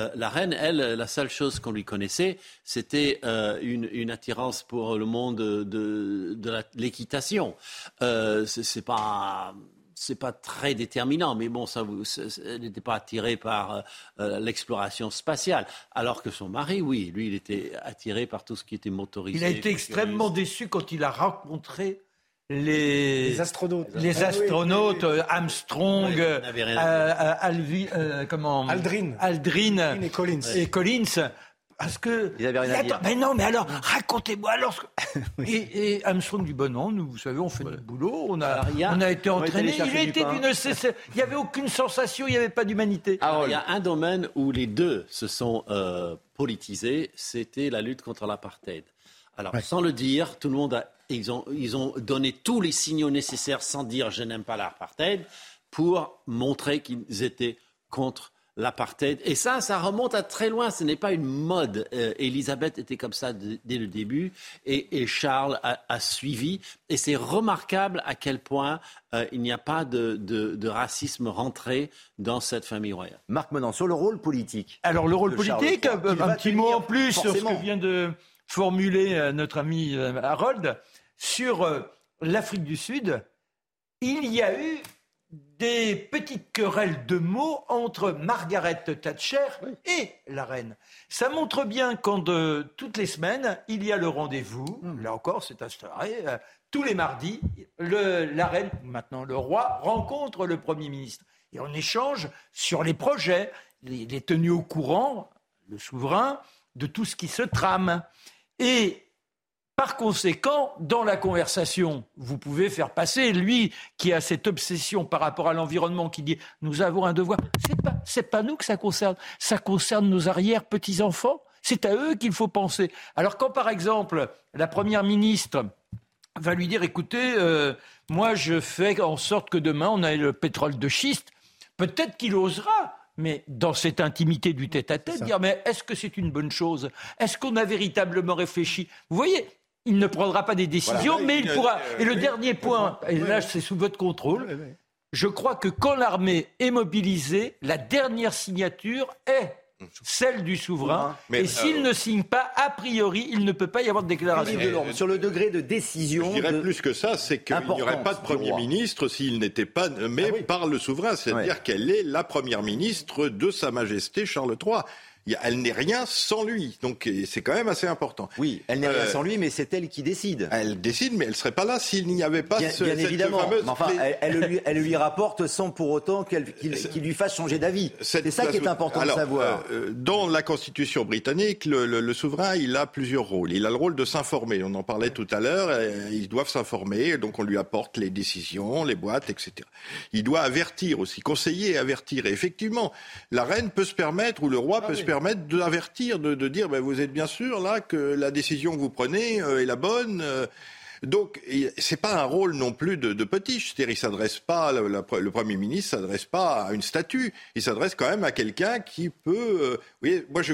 Euh, la reine, elle, la seule chose qu'on lui connaissait, c'était euh, une, une attirance pour le monde de, l'équitation. Euh, c'est pas c'est pas très déterminant, mais bon, ça, elle n'était pas attirée par euh, l'exploration spatiale, alors que son mari, oui, lui, il était attiré par tout ce qui était motorisé.
Il a été extrêmement déçu quand il a rencontré les,
Les astronautes.
les
Ah oui,
astronautes,
oui, oui.
euh, Armstrong,
Ouais,
euh, euh, Alvi- euh, comment
Aldrin.
Aldrin
Aldrin et Collins.
et Collins. Parce que.
Ils avaient rien à dire.
Mais non, mais alors, racontez-moi alors. <laughs> et, et Armstrong du bon an, nous, vous savez, on fait notre boulot, on a,
a-
on a été entraîné. Il était d'une. n'y avait aucune sensation, il n'y avait pas d'humanité.
Alors, il y a un domaine où les deux se sont euh, politisés, c'était la lutte contre l'apartheid. Alors, sans le dire, tout le monde a, ils ont, ils ont donné tous les signaux nécessaires sans dire je n'aime pas l'apartheid pour montrer qu'ils étaient contre l'apartheid. Et ça, ça remonte à très loin. Ce n'est pas une mode. Euh, Elisabeth était comme ça dès le début et, et Charles a, a suivi. Et c'est remarquable à quel point euh, il n'y a pas de, de- de racisme rentré dans cette famille royale.
Marc Menon, sur le rôle politique.
Alors le rôle politique,
III,
euh, un petit mot en plus sur ce que vient de formuler euh, notre ami euh, Harold sur euh, l'Afrique du Sud. Il y a eu des petites querelles de mots entre Margaret Thatcher et la reine. Ça montre bien quand de, toutes les semaines, il y a le rendez-vous, là encore c'est instauré, euh, tous les mardis, le- la reine, maintenant le roi, rencontre le Premier ministre. Et on échange sur les projets, il est tenu au courant, le souverain, de tout ce qui se trame. Et par conséquent, dans la conversation, vous pouvez faire passer lui qui a cette obsession par rapport à l'environnement, qui dit nous avons un devoir. C'est pas c'est pas nous que ça concerne, ça concerne nos arrière petits enfants. C'est à eux qu'il faut penser. Alors quand par exemple la première ministre va lui dire écoutez, euh, moi je fais en sorte que demain on ait le pétrole de schiste, peut-être qu'il osera. Mais dans cette intimité du tête-à-tête, dire mais est-ce que c'est une bonne chose? Est-ce qu'on a véritablement réfléchi? Vous voyez, il ne prendra pas des décisions,
Voilà.
mais il
Euh,
pourra.
euh,
Et le
oui.
dernier point, et là c'est sous votre contrôle, je crois que quand l'armée est mobilisée, la dernière signature est celle du souverain.
Mais,
et s'il
euh,
ne signe pas, a priori, il ne peut pas y avoir de déclaration.
Delorme, sur le degré de décision.
Je dirais
de-
plus que ça, c'est qu'il n'y aurait pas de Premier ministre s'il n'était pas nommé par le souverain. C'est-à-dire
Ouais.
qu'elle est la Première ministre de Sa Majesté Charles III. Elle n'est rien sans lui. Donc c'est quand même assez important.
Oui, elle n'est rien
Euh,
sans lui, mais c'est elle qui décide.
Elle décide, mais elle ne serait pas là s'il n'y avait pas
Bien,
ce-
bien
cette
évidemment.
fameuse
Mais enfin,
clé.
elle, elle lui, elle lui <laughs> rapporte sans pour autant qu'elle- qu'il lui fasse changer d'avis. C'est ça qui est important
Alors,
de savoir.
euh, euh, dans la Constitution britannique, le, le- le souverain, il a plusieurs rôles. Il a le rôle de s'informer. On en parlait tout à l'heure. Ils doivent s'informer, donc on lui apporte les décisions, les boîtes, etc. Il doit avertir aussi, conseiller et avertir. Et effectivement, la reine peut se permettre, ou le roi peut se permettre d'avertir, de, de dire, ben, vous êtes bien sûr là que la décision que vous prenez euh, est la bonne. euh, donc, c'est pas un rôle non plus de, potiche. C'est-à-dire, s'adresse pas, le, Premier ministre s'adresse pas à une statue. Il s'adresse quand même à quelqu'un qui peut. euh, vous voyez, moi, je,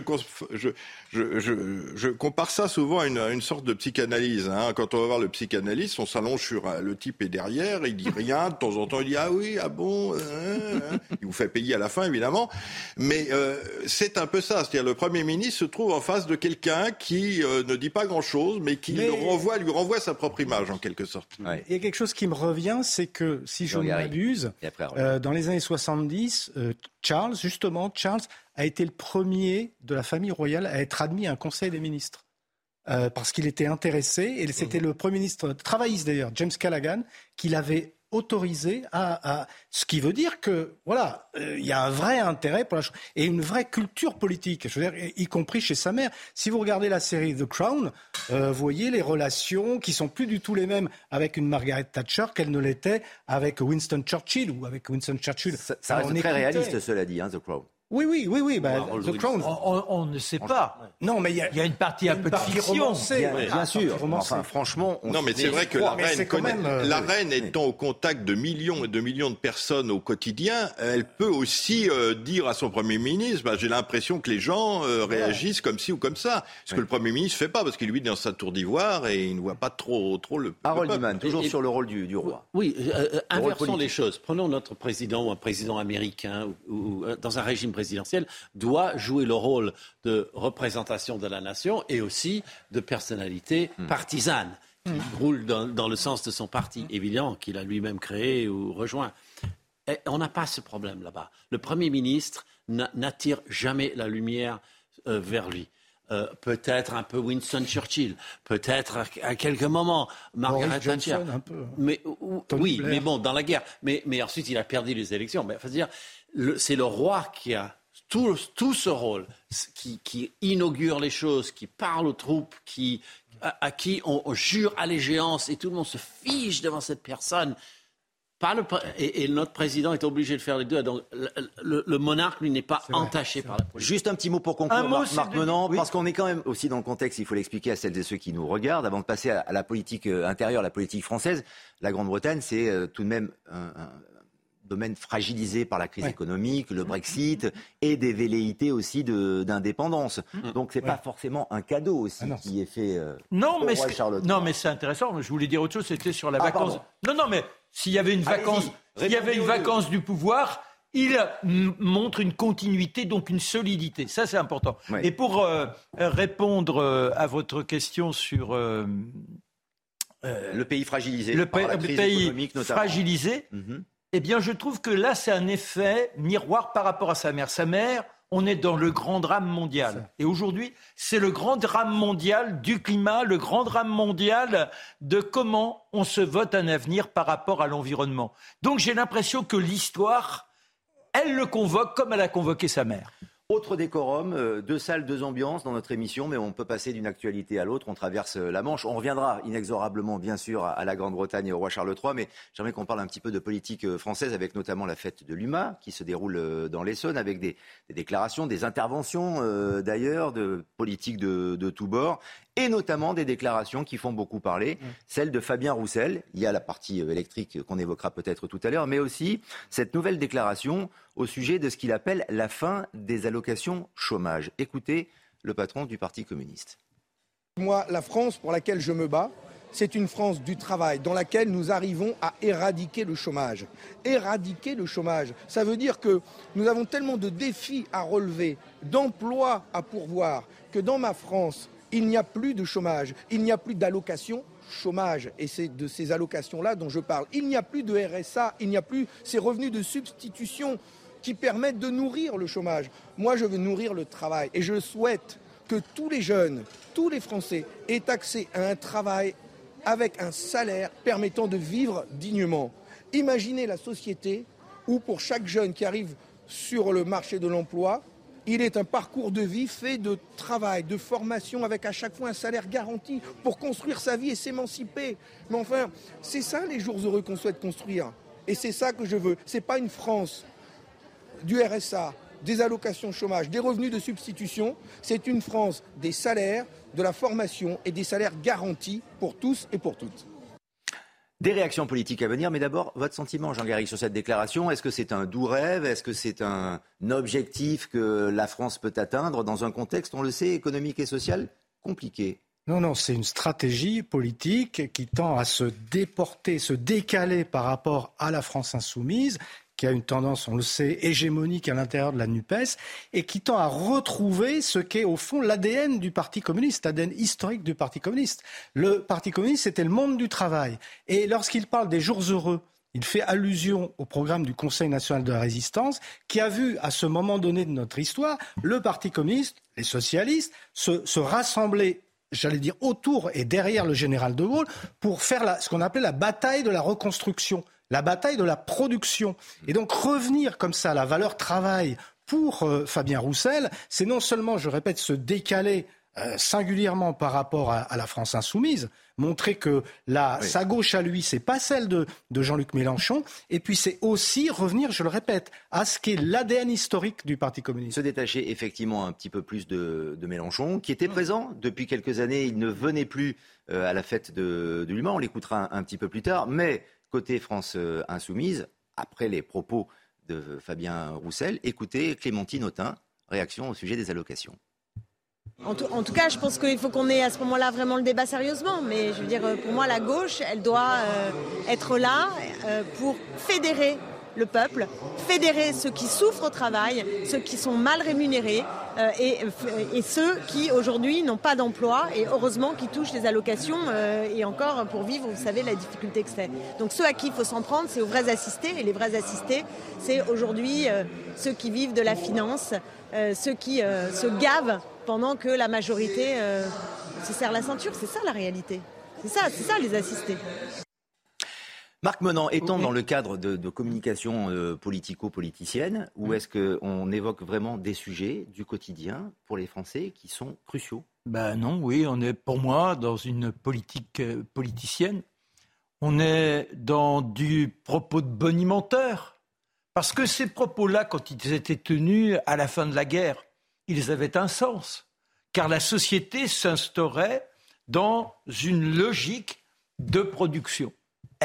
je, je, je compare ça souvent à une, à une sorte de psychanalyse. hein. Quand on va voir le psychanalyste, on s'allonge sur un- le type est derrière, il dit rien. De temps en temps, il dit ah oui, ah bon. euh, hein. Il vous fait payer à la fin, évidemment. Mais euh, c'est un peu ça. C'est-à-dire, le Premier ministre se trouve en face de quelqu'un qui euh, ne dit pas grand-chose, mais qui
Mais-
le renvoie, lui renvoie sa propre image en quelque sorte.
Il y a quelque chose qui me revient, c'est que si je ne m'abuse, euh, dans les années 70, euh, Charles, justement, Charles a été le premier de la famille royale à être admis à un conseil des ministres. Euh, parce qu'il était intéressé, et c'était le premier ministre travailliste d'ailleurs, James Callaghan, qui l'avait autorisé à, à- ce qui veut dire que voilà euh, il y a un vrai intérêt pour la chose et une vraie culture politique je veux dire y compris chez sa mère si vous regardez la série The Crown euh, vous voyez les relations qui sont plus du tout les mêmes avec une Margaret Thatcher qu'elles ne l'étaient avec Winston Churchill ou avec Winston Churchill
Ça, ça reste très
écoutait.
réaliste, cela dit, hein, The Crown.
Oui oui oui oui bah, The. Crown
On, ne sait pas.
non mais il y a,
Il y a une partie un
une
peu de fiction.
romancée.
Bien,
Oui,
bien sûr. Enfin, franchement, on
Non, mais c'est vrai que la reine, connaît-
même, euh,
la reine étant au contact de millions et de millions de personnes au quotidien, elle peut aussi euh, dire à son premier ministre bah, j'ai l'impression que les gens euh, réagissent comme ci ou comme ça. Ce que le premier ministre fait pas, parce qu'il lui est dans sa tour d'ivoire et il ne voit pas trop, trop le.
Harold. Iman, toujours
Et-
sur le rôle du, du roi.
Oui, euh, inversons les choses. Prenons notre président ou un président américain ou, ou, euh, dans un régime présidentiel doit jouer le rôle de représentation de la nation et aussi de personnalité
Hmm.
partisane qui roule dans, dans le sens de son parti, évidemment, qu'il a lui-même créé ou rejoint. Et on n'a pas ce problème là-bas. Le Premier ministre n'a- n'attire jamais la lumière euh, vers lui. Euh, peut-être un peu Winston Churchill, peut-être à, à quelques moments Margaret Thatcher.
Peu.
Mais ou- oui,
Blair.
mais bon, dans la guerre. Mais, mais ensuite, il a perdu les élections. Mais dire, le- c'est le roi qui a tout, tout ce rôle, qui, qui inaugure les choses, qui parle aux troupes, qui, à, à qui on, on jure allégeance et tout le monde se fiche devant cette personne. Pas le pr- et, et notre président est obligé de faire les deux. Donc, le, le- le monarque, lui, n'est pas
vrai,
entaché par la politique.
Juste un petit mot pour conclure,
Un
Marc, Marc
de-
Menant,
oui.
parce qu'on est quand même aussi dans le contexte, il faut l'expliquer à celles et ceux qui nous regardent, avant de passer à, à la politique euh, intérieure, la politique française. La Grande-Bretagne, c'est euh, tout de même un, un domaine fragilisé par la crise
Ouais.
économique, le Brexit et des velléités aussi de- d'indépendance. Donc c'est pas forcément un cadeau aussi
Ah
qui est fait. euh,
Non,
au
mais,
roi Charles III.
non, mais c'est intéressant. Je voulais dire autre chose. C'était sur la
Ah,
vacance.
pardon.
Non, non, mais s'il y avait une vacance, s'il y avait une vacance du pouvoir, il montre une continuité, donc une solidité. Ça, c'est important.
Ouais.
Et pour euh, répondre euh, à votre question sur euh, euh,
Le pays fragilisé
le,
par
pa-
la
le
crise
pays
économique notamment.
fragilisé,
Mhm.
Eh bien, je trouve que là, c'est un effet miroir par rapport à sa mère. Sa mère, on est dans le grand drame mondial. Et aujourd'hui, c'est le grand drame mondial du climat, le grand drame mondial de comment on se vote un avenir par rapport à l'environnement. Donc, j'ai l'impression que l'histoire, elle le convoque comme elle a convoqué sa mère.
Autre décorum, euh, deux salles, deux ambiances dans notre émission, mais on peut passer d'une actualité à l'autre. On traverse euh, la Manche. On reviendra inexorablement, bien sûr, à, la Grande-Bretagne et au roi Charles III, mais j'aimerais qu'on parle un petit peu de politique euh, française, avec notamment la fête de l'UMA qui se déroule dans l'Essonne, avec des, déclarations, des interventions d'ailleurs, de politiques de, de tous bords, et notamment des déclarations qui font beaucoup parler, celle de Fabien Roussel. Il y a la partie euh, électrique qu'on évoquera peut-être tout à l'heure, mais aussi cette nouvelle déclaration au sujet de ce qu'il appelle la fin des allocations chômage. Écoutez le patron du Parti communiste.
Moi, la France pour laquelle je me bats, c'est une France du travail dans laquelle nous arrivons à éradiquer le chômage. Éradiquer le chômage, ça veut dire que nous avons tellement de défis à relever, d'emplois à pourvoir, que dans ma France, il n'y a plus de chômage, il n'y a plus d'allocation chômage, et c'est de ces allocations-là dont je parle. Il n'y a plus de RSA, il n'y a plus ces revenus de substitution qui permettent de nourrir le chômage. Moi, je veux nourrir le travail, et je souhaite que tous les jeunes, tous les Français aient accès à un travail avec un salaire permettant de vivre dignement. Imaginez la société où pour chaque jeune qui arrive sur le marché de l'emploi, il est un parcours de vie fait de travail, de formation, avec à chaque fois un salaire garanti pour construire sa vie et s'émanciper. Mais enfin, c'est ça les jours heureux qu'on souhaite construire. Et c'est ça que je veux. Ce n'est pas une France du RSA, des allocations chômage, des revenus de substitution. C'est une France des salaires, de la formation et des salaires garantis pour tous et pour toutes.
Des réactions politiques à venir, mais d'abord, votre sentiment, Jean Garry, sur cette déclaration. Est-ce que c'est un doux rêve? Est-ce que c'est un objectif que la France peut atteindre dans un contexte, on le sait, économique et social compliqué?
Non, non, c'est une stratégie politique qui tend à se déporter, se décaler par rapport à la France insoumise qui a une tendance, on le sait, hégémonique à l'intérieur de la NUPES, et qui tend à retrouver ce qu'est au fond l'ADN du Parti communiste, l'ADN historique du Parti communiste. Le Parti communiste, c'était le monde du travail. Et lorsqu'il parle des jours heureux, il fait allusion au programme du Conseil national de la résistance, qui a vu, à ce moment donné de notre histoire, le Parti communiste, les socialistes, se, se rassembler j'allais dire autour et derrière le général de Gaulle pour faire ce qu'on appelait la bataille de la reconstruction la bataille de la production. Et donc revenir comme ça à la valeur travail pour euh, Fabien Roussel, c'est non seulement, je répète, se décaler euh, singulièrement par rapport à, la France insoumise, montrer que la, sa gauche à lui, c'est pas celle de, Jean-Luc Mélenchon, et puis c'est aussi revenir, je le répète, à ce qu'est l'ADN historique du Parti communiste.
Se détacher effectivement un petit peu plus de, Mélenchon, qui était présent depuis quelques années, il ne venait plus euh, à la fête de, du Mans, on l'écoutera un, petit peu plus tard, mais Côté France euh, Insoumise, après les propos de Fabien Roussel, écoutez Clémentine Autain, réaction au sujet des allocations.
En tout, cas, je pense qu'il faut qu'on ait à ce moment-là vraiment le débat sérieusement. Mais je veux dire, pour moi, la gauche, elle doit euh, être là euh, pour fédérer le peuple, fédérer ceux qui souffrent au travail, ceux qui sont mal rémunérés euh, et, ceux qui aujourd'hui n'ont pas d'emploi et heureusement qui touchent les allocations euh, et encore pour vivre, vous savez la difficulté que c'est. Donc ceux à qui il faut s'en prendre, c'est aux vrais assistés et les vrais assistés, c'est aujourd'hui euh, ceux qui vivent de la finance, ceux qui se gavent pendant que la majorité se serre la ceinture. C'est ça la réalité. C'est ça, c'est ça les assistés.
Marc Menant, étant dans le cadre de, communication euh, politico-politicienne, ou est-ce qu'on évoque vraiment des sujets du quotidien pour les Français qui sont cruciaux?
Ben non, oui, on est pour moi dans une politique euh, politicienne. On est dans du propos de bonimenteur. Parce que ces propos-là, quand ils étaient tenus à la fin de la guerre, ils avaient un sens. Car la société s'instaurait dans une logique de production.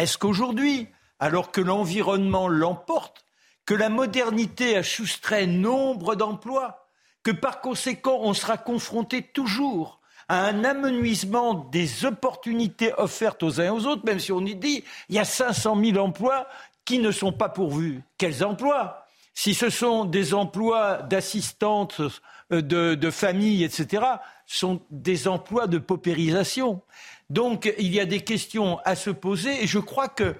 Est-ce qu'aujourd'hui, alors que l'environnement l'emporte, que la modernité a soustrait nombre d'emplois, que par conséquent on sera confronté toujours à un amenuisement des opportunités offertes aux uns et aux autres, même si on y dit il y a 500 000 emplois qui ne sont pas pourvus. Quels emplois? Si ce sont des emplois d'assistantes euh, de, de famille, etc., sont des emplois de paupérisation. Donc il y a des questions à se poser et je crois que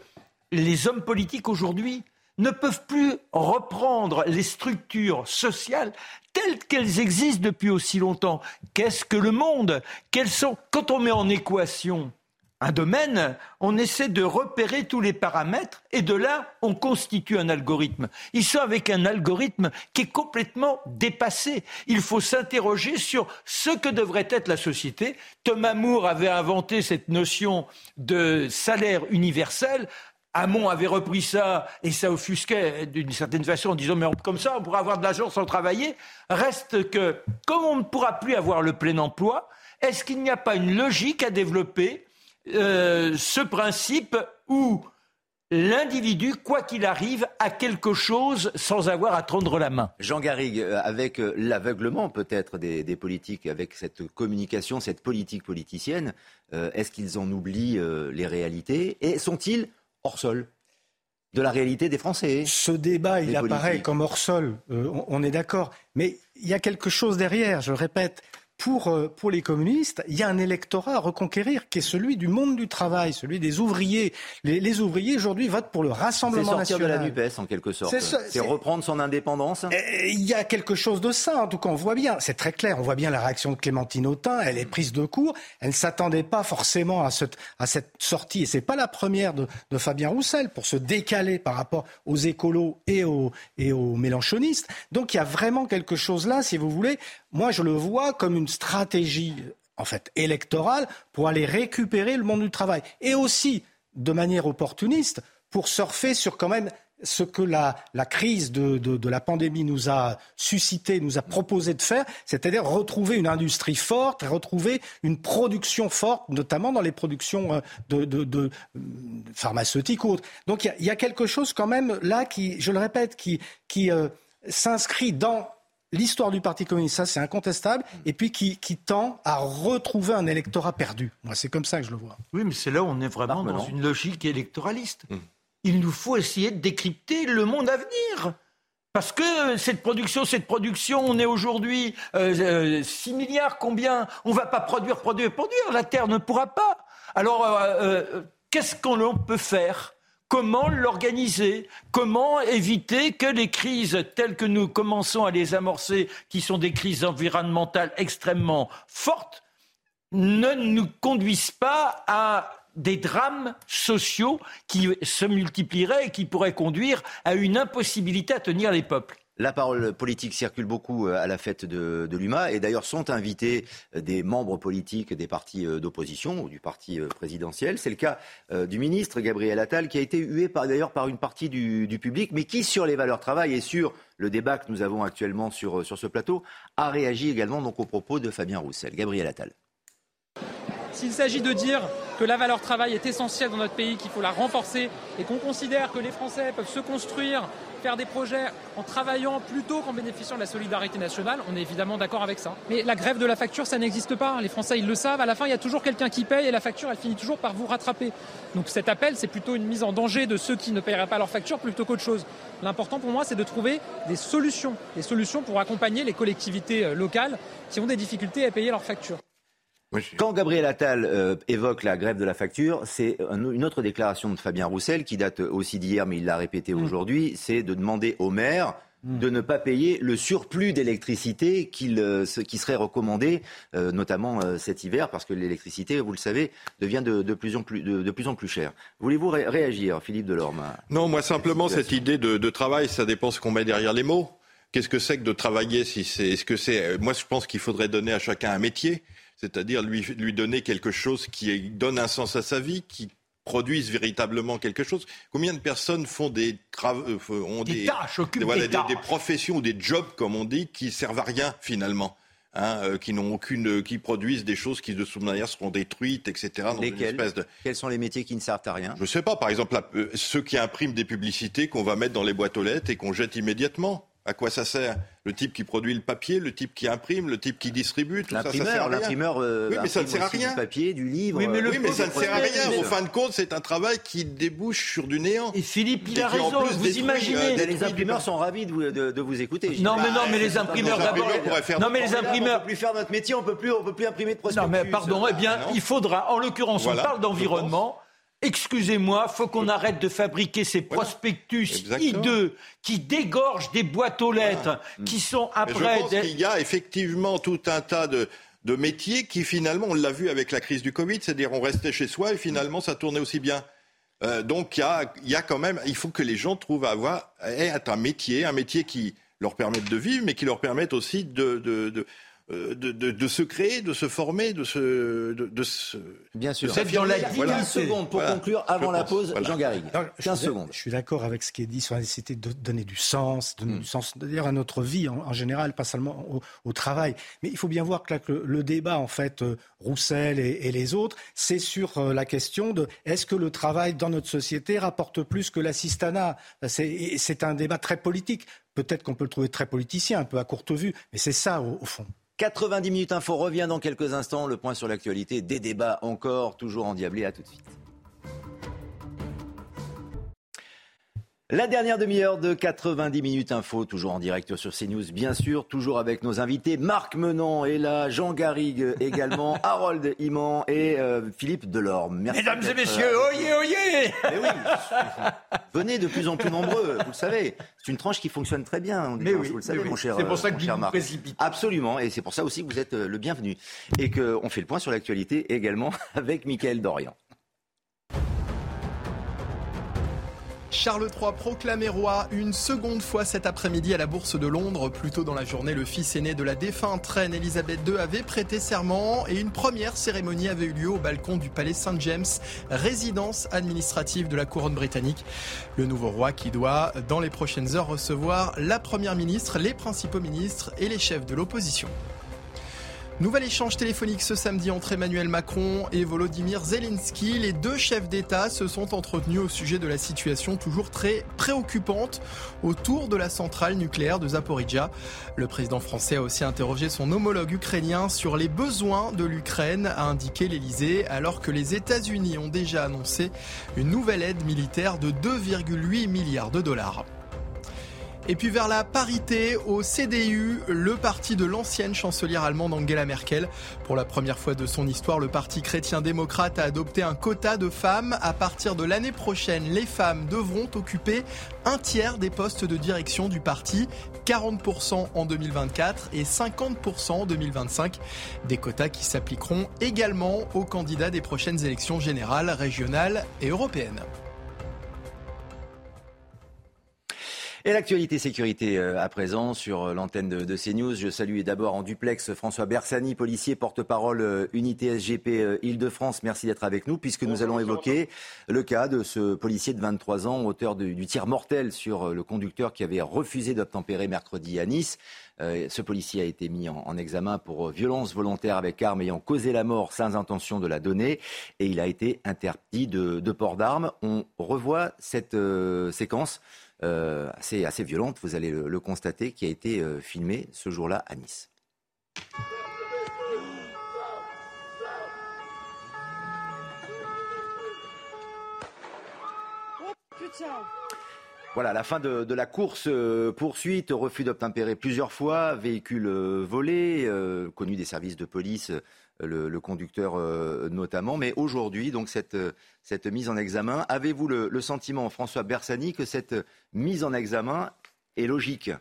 les hommes politiques aujourd'hui ne peuvent plus reprendre les structures sociales telles qu'elles existent depuis aussi longtemps. Qu'est-ce que le monde? Quels sont Quand on met en équation un domaine, on essaie de repérer tous les paramètres et de là, on constitue un algorithme. Ils sont avec un algorithme qui est complètement dépassé. Il faut s'interroger sur ce que devrait être la société. Thomas Moore avait inventé cette notion de salaire universel. Hamon avait repris ça et ça offusquait d'une certaine façon en disant mais comme ça on pourra avoir de l'argent sans travailler. Reste que comme on ne pourra plus avoir le plein emploi, est-ce qu'il n'y a pas une logique à développer euh, ce principe où l'individu, quoi qu'il arrive, a quelque chose sans avoir à tendre la main.
Jean Garrigue, euh, avec euh, l'aveuglement peut-être des, des, politiques, avec cette communication, cette politique politicienne, euh, est-ce qu'ils en oublient euh, les réalités Et sont-ils hors sol de la réalité des Français?
Ce débat, il apparaît
politiques.
comme hors sol, euh, on, on est d'accord. Mais il y a quelque chose derrière, je le répète. Pour, euh, pour, les communistes, il y a un électorat à reconquérir qui est celui du monde du travail, celui des ouvriers. Les, les ouvriers aujourd'hui votent pour le Rassemblement
C'est sortir
national.
de la NUPES en quelque sorte.
C'est
C'est reprendre son indépendance.
Il y a quelque chose de ça, en tout cas on voit bien, c'est très clair, on voit bien la réaction de Clémentine Autain, elle est prise de court, elle ne s'attendait pas forcément à cette, à cette sortie, et c'est pas la première de, de, Fabien Roussel pour se décaler par rapport aux écolos et aux, et aux mélanchonistes. Donc il y a vraiment quelque chose là, si vous voulez, moi je le vois comme une stratégie en fait électorale pour aller récupérer le monde du travail et aussi de manière opportuniste pour surfer sur quand même ce que la, la crise de, de, la pandémie nous a suscité, nous a proposé de faire, c'est-à-dire retrouver une industrie forte, retrouver une production forte, notamment dans les productions euh, de, de pharmaceutiques ou autres. Donc il y, a, il y, a quelque chose quand même là qui, je le répète, qui, qui euh, s'inscrit dans l'histoire du Parti communiste, ça c'est incontestable, et puis qui, qui, tend à retrouver un électorat perdu. Moi, c'est comme ça que je le vois.
Oui, mais c'est là où on est vraiment dans une logique électoraliste. Mmh. Il nous faut essayer de décrypter le monde à venir. Parce que cette production, cette production, on est aujourd'hui euh, 6 milliards, combien On va pas produire, produire, produire. La Terre ne pourra pas. Alors, euh, euh, qu'est-ce qu'on peut faire Comment l'organiser? Comment éviter que les crises telles que nous commençons à les amorcer, qui sont des crises environnementales extrêmement fortes, ne nous conduisent pas à des drames sociaux qui se multiplieraient et qui pourraient conduire à une impossibilité à tenir les peuples?
La parole politique circule beaucoup euh, à la fête de, l'UMA et d'ailleurs sont invités des membres politiques des partis euh, d'opposition ou du parti euh, présidentiel. C'est le cas du ministre Gabriel Attal qui a été hué par, d'ailleurs par une partie du, public mais qui sur les valeurs travail et sur le débat que nous avons actuellement sur, ce plateau a réagi également aux propos de Fabien Roussel. Gabriel Attal.
S'il s'agit de dire que la valeur travail est essentielle dans notre pays, qu'il faut la renforcer et qu'on considère que les Français peuvent se construire, faire des projets en travaillant plutôt qu'en bénéficiant de la solidarité nationale, on est évidemment d'accord avec ça. Mais la grève de la facture, ça n'existe pas. Les Français, ils le savent. À la fin, il y a toujours quelqu'un qui paye et la facture, elle finit toujours par vous rattraper. Donc cet appel, c'est plutôt une mise en danger de ceux qui ne paieraient pas leur facture plutôt qu'autre chose. L'important pour moi, c'est de trouver des solutions. Des solutions pour accompagner les collectivités locales qui ont des difficultés à payer leurs factures.
Quand Gabriel Attal euh, évoque la grève de la facture, c'est une autre déclaration de Fabien Roussel qui date aussi d'hier, mais il l'a répété mmh. aujourd'hui, c'est de demander aux maires mmh. de ne pas payer le surplus d'électricité euh, qui serait recommandé, euh, notamment euh, cet hiver, parce que l'électricité, vous le savez, devient de, de, plus, en plus, de, de plus en plus chère. Voulez-vous ré réagir, Philippe Delorme
Non, moi simplement, cette idée de, de travail, ça dépend ce qu'on met derrière les mots. Qu'est-ce que c'est que de travailler si c'est, est-ce que c'est, moi je pense qu'il faudrait donner à chacun un métier c'est-à-dire lui, lui donner quelque chose qui donne un sens à sa vie, qui produise véritablement quelque chose. Combien de personnes font des
ont des, des tâches,
des, voilà, des, des, professions ou des jobs, comme on dit, qui servent à rien finalement Hein, euh, qui n'ont aucune, qui produisent des choses qui de toute manière seront détruites, etc. Dans
Lesquels
une espèce de...
Quels sont les métiers qui ne servent à rien?
Je ne sais pas. Par exemple, la, euh, ceux qui impriment des publicités qu'on va mettre dans les boîtes aux lettres et qu'on jette immédiatement. À quoi ça sert Le type qui produit le papier, le type qui imprime, le type qui distribue, tout ça, ça sert à rien.
L'imprimeur, euh,
oui, mais ça ne sert à rien.
Du papier, du livre.
Oui, mais, le oui, mais ça ne sert à rien. Au fin de compte, c'est un travail qui débouche sur du néant.
Et Philippe, il a raison. Vous
détruit,
imaginez
euh,
Les imprimeurs sont ravis de vous, de, de vous écouter.
Non, mais non, mais les imprimeurs d'abord.
Non, mais les imprimeurs. On peut plus faire notre métier. On peut plus, on peut plus imprimer de prospectus.
Non, mais pardon. Eh bien, il faudra. En l'occurrence, on parle d'environnement. Excusez-moi, faut qu'on arrête de fabriquer ces prospectus hideux qui dégorgent des boîtes aux lettres, qui sont après.
Je pense qu'il y a effectivement tout un tas de, de métiers qui finalement, on l'a vu avec la crise du Covid, c'est-à-dire on restait chez soi et finalement ça tournait aussi bien. Euh, donc il y a, il y a quand même, il faut que les gens trouvent à avoir un métier, un métier qui leur permette de vivre, mais qui leur permette aussi de, de, de euh, de, se créer, de se former, de se. De,
Bien sûr. Dans la 10 secondes pour conclure avant la pause, Jean Garrigue. 15 secondes.
Je suis d'accord avec ce qui est dit sur la nécessité de donner du sens, donner du hmm. sens d'ailleurs à notre vie en, général, pas seulement au, travail. Mais il faut bien voir que, le, débat, en fait, euh, Roussel et, les autres, c'est sur euh, la question de est-ce que le travail dans notre société rapporte plus que l'assistanat? C'est un débat très politique. Peut-être qu'on peut le trouver très politicien, un peu à courte vue, mais c'est ça au fond.
90 minutes info revient dans quelques instants. Le point sur l'actualité, des débats encore, toujours endiablés. À tout de suite. La dernière demi-heure de 90 minutes info, toujours en direct sur CNews, bien sûr, toujours avec nos invités. Marc Menon est là, Jean Garrigue également, <laughs> Harold Iman et euh, Philippe Delorme.
Mesdames et messieurs, oyez, oyez
oui, venez de plus en plus nombreux, vous le savez. C'est une tranche qui fonctionne très bien,
Mais oui,
vous le savez, mon cher
C'est pour ça que
vous
Marc. précipite.
Absolument, et c'est pour ça aussi que vous êtes euh, le bienvenu. Et qu'on fait le point sur l'actualité également <laughs> avec Mickaël Dorian.
Charles III proclamé roi une seconde fois cet après-midi à la Bourse de Londres. Plus tôt dans la journée, le fils aîné de la défunte reine Elisabeth II avait prêté serment et une première cérémonie avait eu lieu au balcon du palais St James, résidence administrative de la couronne britannique. Le nouveau roi qui doit, dans les prochaines heures, recevoir la première ministre, les principaux ministres et les chefs de l'opposition. Nouvel échange téléphonique ce samedi entre Emmanuel Macron et Volodymyr Zelensky. Les deux chefs d'État se sont entretenus au sujet de la situation toujours très préoccupante autour de la centrale nucléaire de Zaporizhia. Le président français a aussi interrogé son homologue ukrainien sur les besoins de l'Ukraine, a indiqué l'Elysée, alors que les États-Unis ont déjà annoncé une nouvelle aide militaire de 2,8 milliards de dollars. Et puis vers la parité au CDU, le parti de l'ancienne chancelière allemande Angela Merkel. Pour la première fois de son histoire, le parti chrétien-démocrate a adopté un quota de femmes. À partir de l'année prochaine, les femmes devront occuper un tiers des postes de direction du parti, 40% en 2024 et 50% en 2025. Des quotas qui s'appliqueront également aux candidats des prochaines élections générales, régionales et européennes.
Et l'actualité sécurité euh, à présent sur euh, l'antenne de, CNews. Je salue d'abord en duplex François Bersani, policier, porte-parole euh, unité SGP Île-de-France. Merci d'être avec nous puisque nous allons évoquer le cas de ce policier de 23 ans, auteur du tir mortel sur le conducteur qui avait refusé d'obtempérer mercredi à Nice. ce policier a été mis en, examen pour violence volontaire avec arme ayant causé la mort sans intention de la donner et il a été interdit de, port d'armes. On revoit cette séquence euh, assez, violente, vous allez le, constater, qui a été euh, filmée ce jour-là à Nice. Voilà, la fin de, la course euh, poursuite, refus d'obtempérer plusieurs fois, véhicule volé, connu des services de police le, conducteur euh, notamment. Mais aujourd'hui, donc cette, mise en examen, avez-vous le sentiment, François Bersani, que cette mise en examen est logique?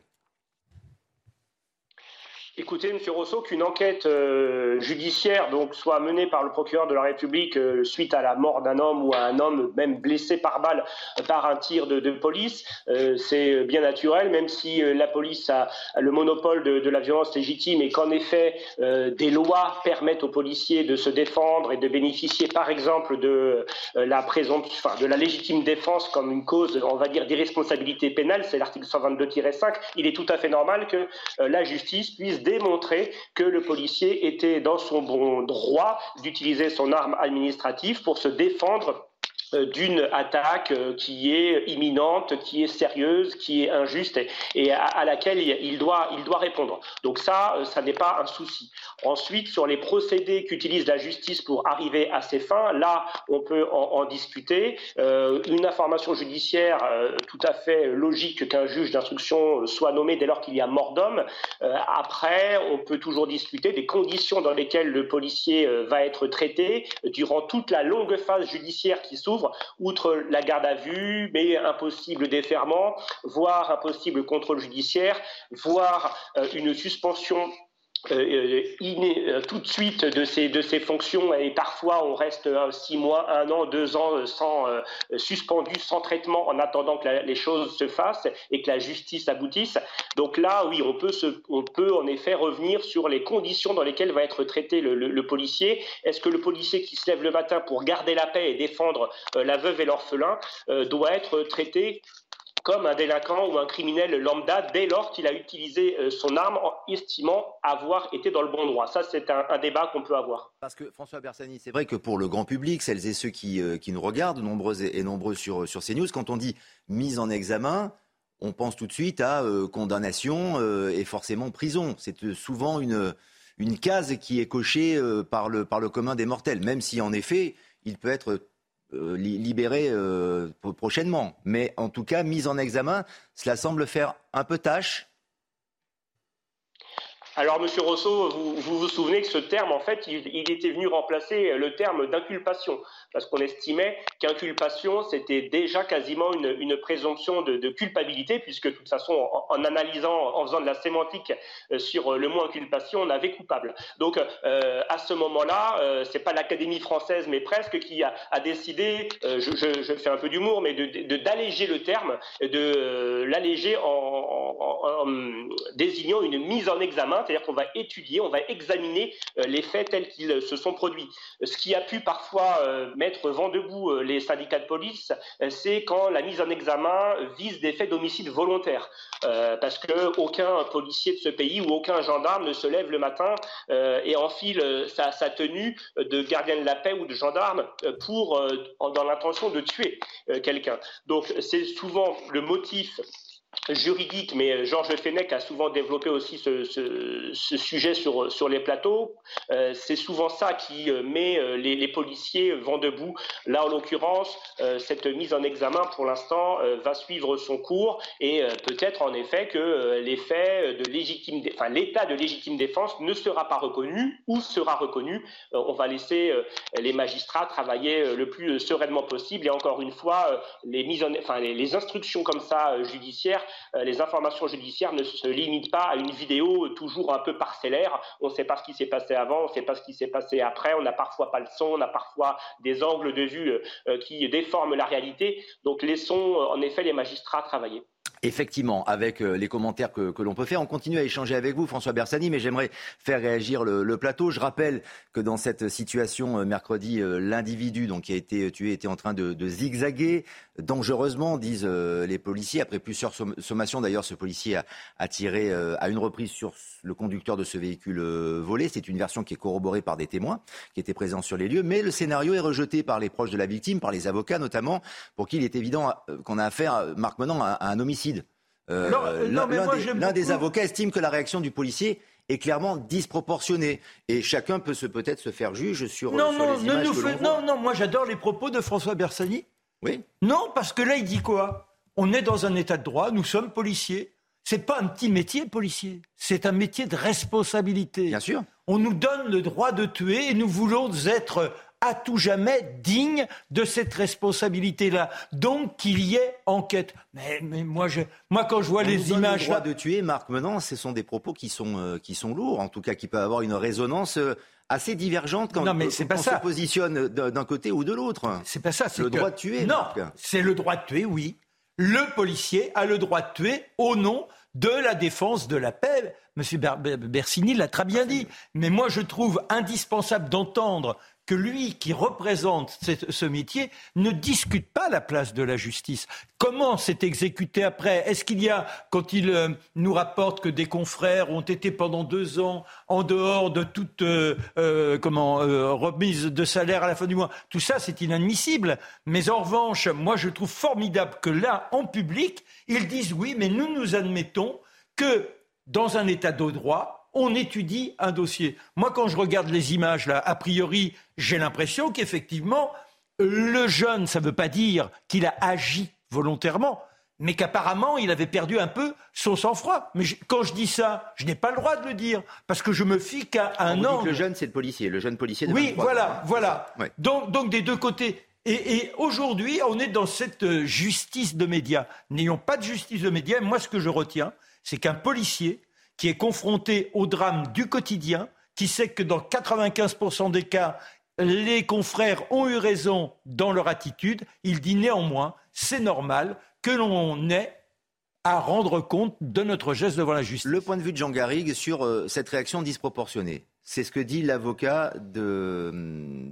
Écoutez, M. Rousseau, qu'une enquête euh, judiciaire donc soit menée par le procureur de la République euh, suite à la mort d'un homme ou à un homme même blessé par balle par un tir de, police, euh, c'est bien naturel, même si la police a, le monopole de, la violence légitime et qu'en effet des lois permettent aux policiers de se défendre et de bénéficier, par exemple, de la enfin, de la légitime défense comme une cause, on va dire, d'irresponsabilité pénale, c'est l'article 122-5. Il est tout à fait normal que la justice puisse démontrer que le policier était dans son bon droit d'utiliser son arme administrative pour se défendre d'une attaque euh, qui est imminente, qui est sérieuse, qui est injuste et, à, laquelle il doit, il doit répondre. Donc ça, euh, ça n'est pas un souci. Ensuite, sur les procédés qu'utilise la justice pour arriver à ces fins, là, on peut en, discuter. une information judiciaire tout à fait logique qu'un juge d'instruction soit nommé dès lors qu'il y a mort d'homme. après, on peut toujours discuter des conditions dans lesquelles le policier va être traité durant toute la longue phase judiciaire qui s'ouvre outre la garde à vue, mais un possible déferment, voire un possible contrôle judiciaire, voire euh, une suspension euh, euh, tout de suite de ces, de ces fonctions et parfois on reste six mois, un an, deux ans sans suspendu, sans traitement en attendant que les choses se fassent et que la justice aboutisse. Donc là, oui, on peut, se, on peut en effet revenir sur les conditions dans lesquelles va être traité le, le, policier. Est-ce que le policier qui se lève le matin pour garder la paix et défendre la veuve et l'orphelin doit être traité comme un délinquant ou un criminel lambda dès lors qu'il a utilisé euh, son arme en estimant avoir été dans le bon droit. Ça, c'est un, débat qu'on peut avoir.
Parce que François Bersani, c'est vrai que pour le grand public, celles et ceux qui, euh, qui nous regardent, nombreux et, nombreux sur, sur CNews, quand on dit mise en examen, on pense tout de suite à euh, condamnation et forcément prison. C'est souvent une, une case qui est cochée par, le, par le commun des mortels, même si en effet, il peut être euh, libéré euh, prochainement. Mais en tout cas, mise en examen, cela semble faire un peu tâche
alors, Monsieur Rousseau, vous, vous, souvenez que ce terme, en fait, il, était venu remplacer le terme d'inculpation, parce qu'on estimait qu'inculpation, c'était déjà quasiment une, présomption de, culpabilité, puisque de toute façon, en, analysant, en faisant de la sémantique euh, sur le mot inculpation, on avait coupable. Donc, euh, à ce moment-là, euh, c'est pas l'Académie française, mais presque, qui a, décidé, je, fais un peu d'humour, mais d'alléger le terme, de l'alléger en désignant une mise en examen c'est-à-dire qu'on va étudier, on va examiner euh, les faits tels qu'ils euh, se sont produits. Ce qui a pu parfois euh, mettre vent debout les syndicats de police, c'est quand la mise en examen vise des faits d'homicide volontaire, parce que aucun policier de ce pays ou aucun gendarme ne se lève le matin et enfile sa, tenue de gardien de la paix ou de gendarme dans l'intention de tuer quelqu'un. Donc c'est souvent le motif juridique, mais euh, Georges Fenech a souvent développé aussi ce, sujet sur, les plateaux. Euh, c'est souvent ça qui euh, met les, policiers vent debout. Là, en l'occurrence, cette mise en examen, pour l'instant, va suivre son cours et peut-être en effet que les faits de légitime, l'état de légitime défense ne sera pas reconnu ou sera reconnu. on va laisser les magistrats travailler le plus sereinement possible. Et encore une fois, les les instructions comme ça judiciaires euh, les informations judiciaires ne se limitent pas à une vidéo toujours un peu parcellaire. On ne sait pas ce qui s'est passé avant, on ne sait pas ce qui s'est passé après, on n'a parfois pas le son, on a parfois des angles de vue euh, qui déforment la réalité. Donc laissons en effet les magistrats travailler.
Effectivement, avec euh, les commentaires que, l'on peut faire, on continue à échanger avec vous, François Bersani, mais j'aimerais faire réagir le, plateau. Je rappelle que dans cette situation, euh, mercredi, euh, l'individu qui a été tué était en train de, zigzaguer dangereusement, disent les policiers. Après plusieurs sommations, d'ailleurs, ce policier a, tiré à une reprise sur le conducteur de ce véhicule volé. C'est une version qui est corroborée par des témoins qui étaient présents sur les lieux, mais le scénario est rejeté par les proches de la victime, par les avocats notamment, pour qui il est évident qu'on a affaire, Marc Menon, à un homicide l'un des, avocats estime que la réaction du policier est clairement disproportionnée. Et chacun peut se, peut-être se faire juge sur,
non,
non,
les images Non, non, moi j'adore les propos de François Bersani.
Oui.
Non, parce que là, il dit quoi? On est dans un état de droit, nous sommes policiers. C'est pas un petit métier, policier. C'est un métier de responsabilité.
Bien sûr.
On nous donne le droit de tuer et nous voulons être à tout jamais digne de cette responsabilité-là. Donc qu'il y ait enquête. Mais, mais moi, je, moi, quand je vois les images.
Le droit de tuer, Marc, maintenant, ce sont des propos qui sont, euh, qui sont lourds, en tout cas qui peuvent avoir une résonance. Euh, assez divergente quand, non, mais c'est pas on ça. se positionne d'un côté ou de l'autre.
C'est pas ça.
C'est le droit de tuer.
Non, c'est le droit de tuer, oui. Le policier a le droit de tuer au nom de la défense de la paix. Monsieur Bersini l'a très bien dit. Mais moi, je trouve indispensable d'entendre que lui qui représente ce métier ne discute pas la place de la justice. Comment c'est exécuté après? Est-ce qu'il y a, quand il euh, nous rapporte que des confrères ont été pendant deux ans en dehors de toute euh, euh, remise de salaire à la fin du mois, tout ça c'est inadmissible. Mais en revanche, moi je trouve formidable que là, en public, ils disent oui, mais nous nous admettons que dans un état de droit, on étudie un dossier. Moi, quand je regarde les images, là, a priori, j'ai l'impression qu'effectivement, le jeune, ça ne veut pas dire qu'il a agi volontairement, mais qu'apparemment, il avait perdu un peu son sang-froid. Mais quand je dis ça, je n'ai pas le droit de le dire, parce que je me fie qu'à un an.
Le jeune, c'est le policier, le jeune policier. De
oui, voilà, voilà. Donc, donc, des deux côtés. Et, et aujourd'hui, on est dans cette euh, justice de médias. N'ayons pas de justice de médias. Moi, ce que je retiens, c'est qu'un policier qui est confronté au drame du quotidien, qui sait que dans 95% des cas, les confrères ont eu raison dans leur attitude, il dit néanmoins, c'est normal que l'on ait à rendre compte de notre geste devant la justice.
Le point de vue de Jean Garrigue sur euh, cette réaction disproportionnée, c'est ce que dit l'avocat de,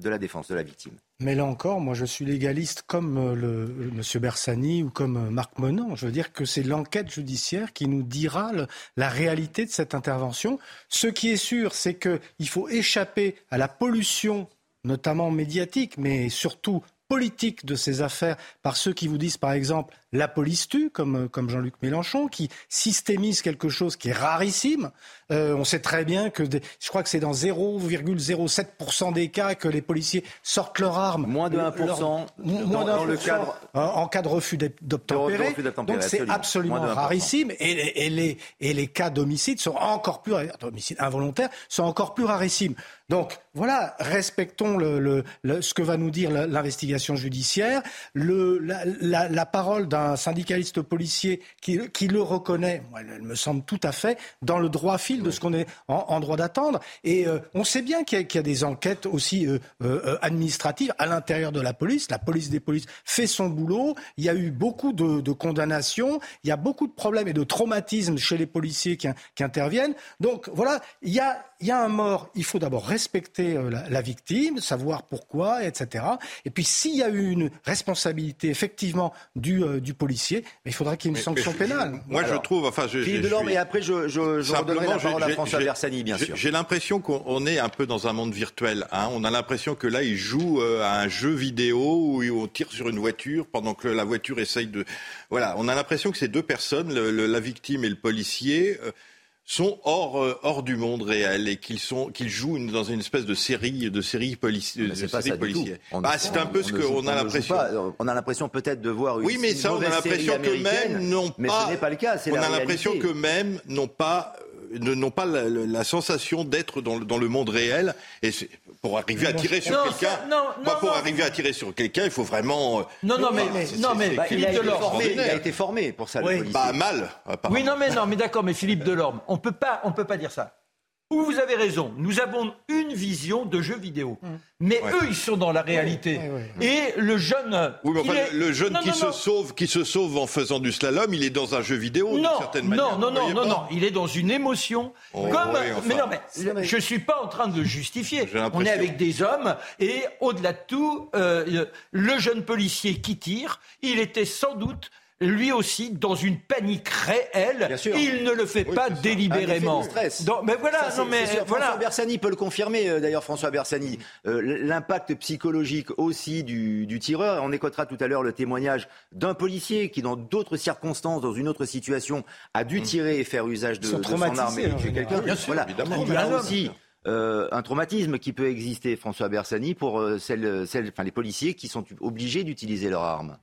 de, la défense de la victime.
Mais là encore, moi je suis légaliste comme euh, le M. Bersani ou comme euh, Marc Monand. Je veux dire que c'est l'enquête judiciaire qui nous dira la réalité de cette intervention. Ce qui est sûr, c'est qu'il faut échapper à la pollution notamment médiatique, mais surtout politique de ces affaires par ceux qui vous disent, par exemple, la police tue, comme, euh, comme Jean-Luc Mélenchon, qui systémise quelque chose qui est rarissime. Euh, on sait très bien que des, je crois que c'est dans 0,07% des cas que les policiers sortent leur arme.
Moins de 1%, leur, moins
dans, le cadre en cas de refus d'obtempérer. Donc c'est absolument rarissime. Et, et, les, et les cas d'homicide sont encore plus d'homicide involontaire sont encore plus rarissimes. Donc voilà, respectons le, le, le, ce que va nous dire l'investigation judiciaire. Le, la, la, la parole d'un un syndicaliste policier qui, le reconnaît, elle me semble tout à fait dans le droit fil de ce qu'on est en, droit d'attendre. Et euh, on sait bien qu'il y, a des enquêtes aussi euh, euh, administratives à l'intérieur de la police. La police des polices fait son boulot. Il y a eu beaucoup de, condamnations. Il y a beaucoup de problèmes et de traumatismes chez les policiers qui interviennent. Donc voilà, il y a, il y a un mort. Il faut d'abord respecter la, la victime, savoir pourquoi, etc. Et puis s'il y a eu une responsabilité effectivement du, du policier, il faudra qu'il y ait une sanction pénale.
Moi, je trouve, enfin, je,
Philippe Delorme, et après, je, je, je redonnerai la parole à François Bersani, bien sûr.
J'ai l'impression qu'on est un peu dans un monde virtuel. Hein. On a l'impression que là, il joue euh, à un jeu vidéo où on tire sur une voiture pendant que la voiture essaye de. Voilà, on a l'impression que ces deux personnes, le, le, la victime et le policier. Euh, sont hors, euh, hors du monde réel et qu'ils sont qu'ils jouent dans une espèce de série de série, polici de série policière.
Bah,
c'est un peu ce qu'on a l'impression.
On a l'impression peut-être de voir une
Oui, mais ça, on a l'impression que même n'ont pas.
Mais ce n'est pas le cas.
On a l'impression que même n'ont pas n'ont pas la, la sensation d'être dans, dans, le monde réel. Et pour arriver à tirer sur quelqu'un, pour arriver à tirer sur quelqu'un, il faut vraiment. Euh,
non, non, mais, non, mais
bah, il a été formé pour ça.
Oui. Le bah mal.
Oui, non, mais non, mais d'accord, mais Philippe Delorme, on peut pas, on peut pas dire ça. Ou vous avez raison, nous avons une vision de jeu vidéo. Hum. Mais ouais. eux, ils sont dans la réalité. Ouais, ouais, Et le jeune.
Oui, mais enfin, est... le jeune non, qui, non, se non. Sauve, qui se sauve en faisant du slalom, il est dans un jeu vidéo, d'une certaine manière.
Non, non, non, non, non. Il est dans une émotion. Oh, comme. enfin. Mais non, mais je ne suis pas en train de le justifier. On est avec des hommes. Et au-delà de tout, euh, le jeune policier qui tire, il était sans doute lui aussi dans une panique réelle. Il ne le fait oui, pas délibérément.
Donc, mais voilà, ça, non mais sûr. voilà. François Bersani peut le confirmer. Euh, d'ailleurs, François Bersani, euh, l'impact psychologique aussi du, du, tireur. On écoutera tout à l'heure le témoignage d'un policier qui, dans d'autres circonstances, dans une autre situation, a dû mm. tirer et faire usage de, de son arme et tuer quelqu'un.
Voilà.
Il y a aussi. Euh, un traumatisme qui peut exister, François Bersani, pour euh, celles, celles, enfin, les policiers qui sont obligés d'utiliser leur arme.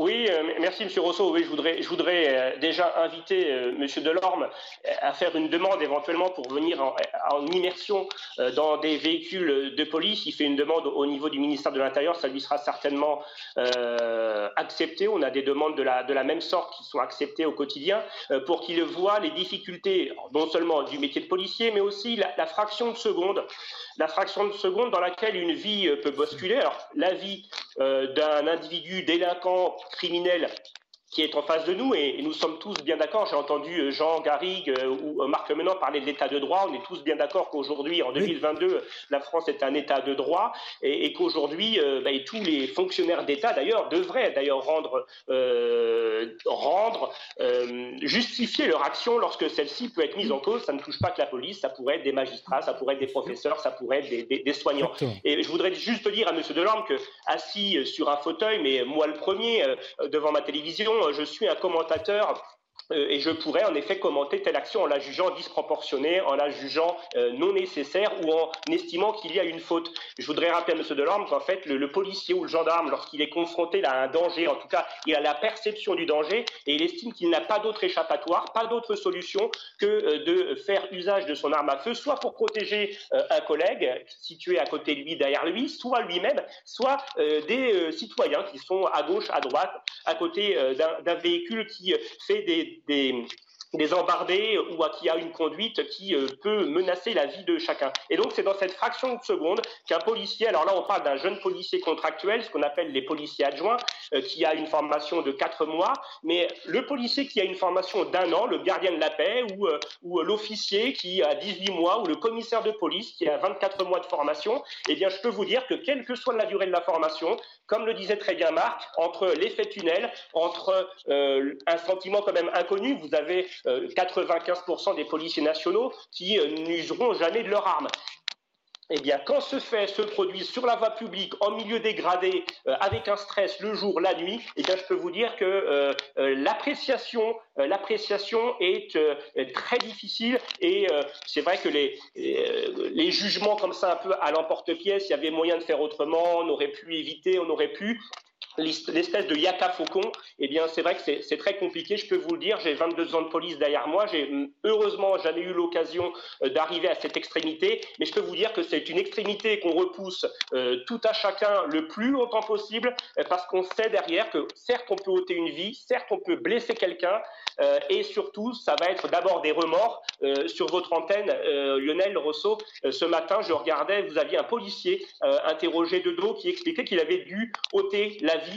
Oui, euh, merci Monsieur Rousseau. Oui, je voudrais, je voudrais euh, déjà inviter euh, Monsieur Delorme euh, à faire une demande éventuellement pour venir en, immersion dans des véhicules de police. Il fait une demande au niveau du ministère de l'Intérieur, ça lui sera certainement accepté. On a des demandes de la, même sorte qui sont acceptées au quotidien pour qu'il voit les difficultés non seulement du métier de policier, mais aussi la fraction de seconde la fraction de seconde dans laquelle une vie peut basculer. Alors, la vie euh, d'un individu délinquant criminel qui est en face de nous et, et nous sommes tous bien d'accord. J'ai entendu euh, Jean Garrigue euh, ou euh, Marc Menon parler de l'état de droit. On est tous bien d'accord qu'aujourd'hui, en 2022, oui. la France est un état de droit et, et qu'aujourd'hui, euh, bah, tous les fonctionnaires d'État d'ailleurs devraient d'ailleurs rendre, euh, rendre justifier leur action lorsque celle-ci peut être mise en cause. Ça ne touche pas que la police, ça pourrait être des magistrats, ça pourrait être des professeurs, ça pourrait être des, des, des soignants. Et je voudrais juste dire à Monsieur Delorme que assis sur un fauteuil, mais moi le premier devant ma télévision, je suis un commentateur et je pourrais en effet commenter telle action en la jugeant disproportionnée, en la jugeant euh, non nécessaire ou en estimant qu'il y a une faute. Je voudrais rappeler à M. Delorme qu'en fait, le, policier ou le gendarme, lorsqu'il est confronté à un danger, en tout cas, il a la perception du danger et il estime qu'il n'a pas d'autre échappatoire, pas d'autre solution que euh, de faire usage de son arme à feu, soit pour protéger euh, un collègue situé à côté de lui, derrière lui, soit lui-même, soit euh, des euh, citoyens qui sont à gauche, à droite, à côté d'un véhicule qui fait des des, des embardés ou à qui a une conduite qui euh, peut menacer la vie de chacun. Et donc c'est dans cette fraction de seconde qu'un policier, alors là on parle d'un jeune policier contractuel, ce qu'on appelle les policiers adjoints, euh, qui a une formation de quatre mois, mais le policier qui a une formation d'un an, le gardien de la paix, ou, euh, ou l'officier qui a 18 mois, ou le commissaire de police qui a 24 mois de formation, eh bien je peux vous dire que quelle que soit la durée de la formation, comme le disait très bien Marc, entre l'effet tunnel, entre un sentiment quand même inconnu, vous avez 95% euh, des policiers nationaux qui euh, n'useront jamais de leur arme. Eh bien, quand ce fait se produit sur la voie publique, en milieu dégradé, euh, avec un stress le jour, la nuit, eh bien, je peux vous dire que l'appréciation, l'appréciation est très difficile. Et c'est vrai que les, les jugements comme ça, un peu à l'emporte-pièce, il y avait moyen de faire autrement, on aurait pu éviter, on aurait pu l'espèce de yaka faucon, eh bien, c'est vrai que c'est très compliqué. Je peux vous le dire, j'ai 22 ans de police derrière moi. J'ai hum, heureusement jamais eu l'occasion euh, d'arriver à cette extrémité, mais je peux vous dire que c'est une extrémité qu'on repousse euh, tout à chacun le plus longtemps possible, euh, parce qu'on sait derrière que certes on peut ôter une vie, certes on peut blesser quelqu'un, et surtout ça va être d'abord des remords. sur votre antenne, Lionel Rousseau, ce matin, je regardais, vous aviez un policier interrogé de dos qui expliquait qu'il avait dû ôter la vie.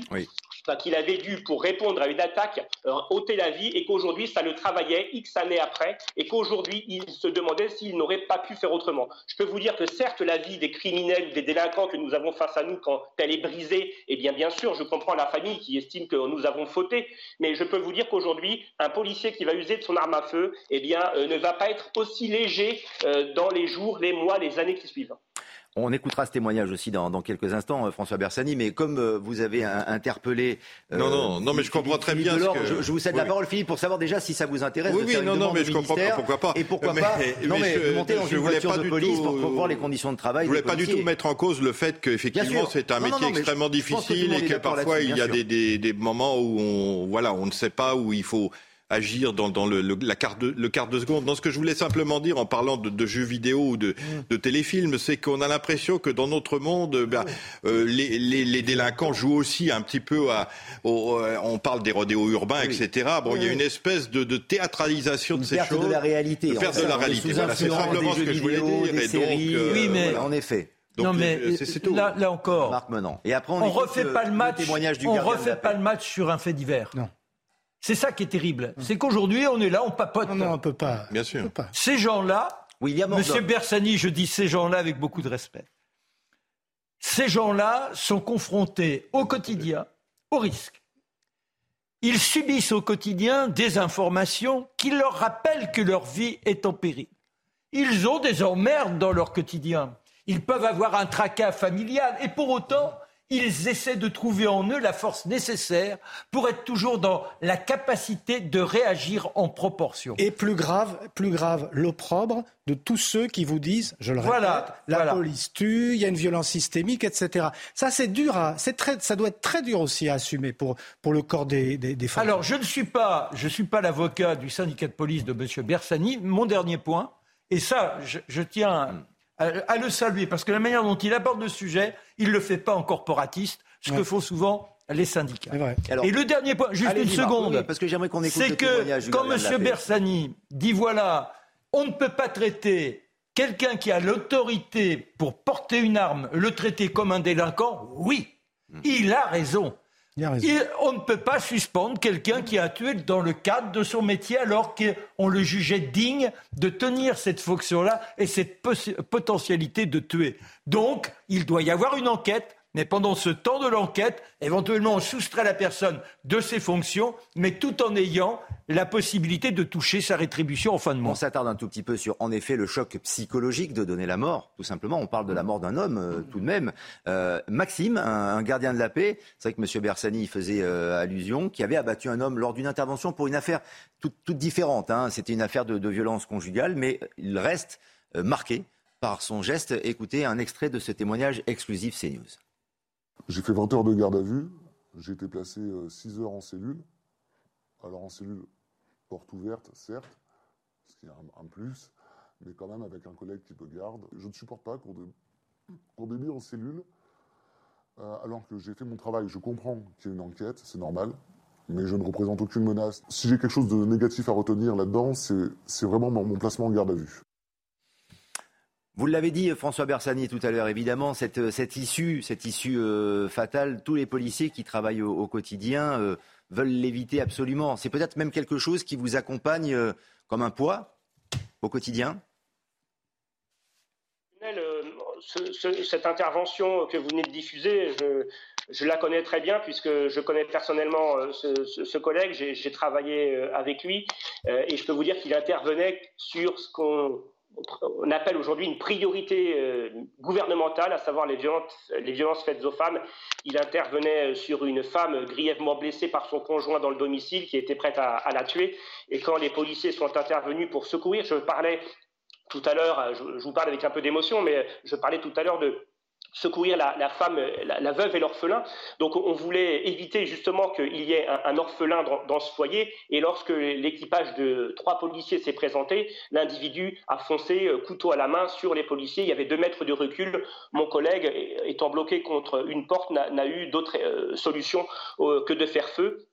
Qu'il avait dû, pour répondre à une attaque, euh, ôter la vie et qu'aujourd'hui, ça le travaillait X années après et qu'aujourd'hui, il se demandait s'il n'aurait pas pu faire autrement. Je peux vous dire que certes, la vie des criminels, des délinquants que nous avons face à nous, quand elle est brisée, eh bien, bien sûr, je comprends la famille qui estime que nous avons fauté, mais je peux vous dire qu'aujourd'hui, un policier qui va user de son arme à feu, eh euh, ne va pas être aussi léger euh, dans les jours, les mois, les années qui suivent.
On écoutera ce témoignage aussi dans, quelques instants, euh, François Bersani. Mais comme euh, vous avez interpellé.
Euh, non, non, non, mais je comprends très bien. Ce
que... je, vous cède la parole, Philippe, pour savoir déjà si ça vous intéresse.
Oui, oui, non, non, mais je comprends pas. Pourquoi pas
Et pourquoi pas Non, mais, je, monter dans une voiture de police pour, voir les conditions de travail.
Je voulais pas du tout mettre en cause le fait qu'effectivement c'est un métier extrêmement difficile et que parfois il y a des moments où on, voilà, on ne sait pas où il faut agir dans, le, la quart de, le quart de seconde. Dans ce que je voulais simplement dire en parlant de, jeux vidéo ou de, mm. de téléfilms, c'est qu'on a l'impression que dans notre monde, ben, euh, les, les, délinquants jouent aussi un petit peu à. Euh, on parle des rodéos urbains, etc. Bon, il y a une espèce de, théâtralisation de ces choses.
de la réalité.
De perte de la réalité. c'est simplement ce que je voulais dire.
Séries, euh, oui, mais en effet.
Donc, non mais là, là, encore,
Marc Et après,
on, on refait pas le match. on refait pas le match sur un fait divers.
Non.
C'est ça qui est terrible. C'est qu'aujourd'hui, on est là, on papote.
Non, on peut pas.
Bien sûr.
Ces gens-là, Monsieur Bersani, je dis ces gens-là avec beaucoup de respect. Ces gens-là sont confrontés au quotidien au risque. Ils subissent au quotidien des informations qui leur rappellent que leur vie est en péril. Ils ont des emmerdes dans leur quotidien. Ils peuvent avoir un tracas familial et pour autant, ils essaient de trouver en eux la force nécessaire pour être toujours dans la capacité de réagir en proportion.
Et plus grave, plus grave, l'opprobre de tous ceux qui vous disent, je le répète, la police tue, il y a une violence systémique, etc. Ça, c'est dur, c'est très, ça doit être très dur aussi à assumer pour, pour le corps des, des, femmes.
Alors, je ne suis pas, je suis pas l'avocat du syndicat de police de M. Bersani. Mon dernier point, et ça, je tiens à, le saluer, parce que la manière dont il aborde le sujet, il ne le fait pas en corporatiste, ce que font souvent les syndicats. et le dernier point, juste une seconde,
parce que j'aimerais qu'on
c'est que quand M. Bersani dit voilà, on ne peut pas traiter quelqu'un qui a l'autorité pour porter une arme, le traiter comme un délinquant, oui, hmm. il a raison on ne peut pas suspendre quelqu'un qui a tué dans le cadre de son métier alors qu'on le jugeait digne de tenir cette fonction-là et cette potentialité de tuer. Donc, il doit y avoir une enquête mais pendant ce temps de l'enquête, éventuellement, on soustrait la personne de ses fonctions, mais tout en ayant la possibilité de toucher sa rétribution en fin de mois.
On s'attarde un tout petit peu sur, en effet, le choc psychologique de donner la mort, tout simplement. On parle de la mort d'un homme, euh, tout de même. Euh, Maxime, un, gardien de la paix, c'est vrai que M. Bersani faisait euh, allusion, qui avait abattu un homme lors d'une intervention pour une affaire toute, différente. Hein. C'était une affaire de, de, violence conjugale, mais il reste marqué par son geste. Écoutez un extrait de ce témoignage exclusif CNews.
J'ai fait 20 heures de garde à vue. J'ai été placé 6 euh, heures en cellule. Alors en cellule, porte ouverte, certes, ce qui est un, plus, mais quand même avec un collègue qui peut garde. Je ne supporte pas qu'on débute en cellule, euh, alors que j'ai fait mon travail. Je comprends qu'il y ait une enquête, c'est normal. mais je ne représente aucune menace. Si j'ai quelque chose de négatif à retenir là-dedans, c'est vraiment mon placement en garde à vue.
Vous l'avez dit, François Bersani, tout à l'heure, évidemment, cette, cette issue, cette issue euh, fatale, tous les policiers qui travaillent au, quotidien euh, veulent l'éviter absolument. C'est peut-être même quelque chose qui vous accompagne euh, comme un poids au quotidien?
Cette intervention que vous venez de diffuser, je, la connais très bien puisque je connais personnellement ce collègue, j'ai travaillé avec lui et je peux vous dire qu'il intervenait sur ce qu'on on appelle aujourd'hui une priorité euh, gouvernementale, à savoir les violences, faites aux femmes. Il intervenait sur une femme grièvement blessée par son conjoint dans le domicile qui était prête à, la tuer. Et quand les policiers sont intervenus pour secourir, je parlais tout à l'heure, je, vous parle avec un peu d'émotion, mais je parlais tout à l'heure de secourir la, femme, la, veuve et l'orphelin. Donc on voulait éviter justement qu'il y ait un, orphelin dans, ce foyer. Et lorsque l'équipage de trois policiers s'est présenté, l'individu a foncé euh, couteau à la main sur les policiers. Il y avait deux mètres de recul. Mon collègue, étant bloqué contre une porte, n'a eu d'autre euh, solution euh, que de faire feu.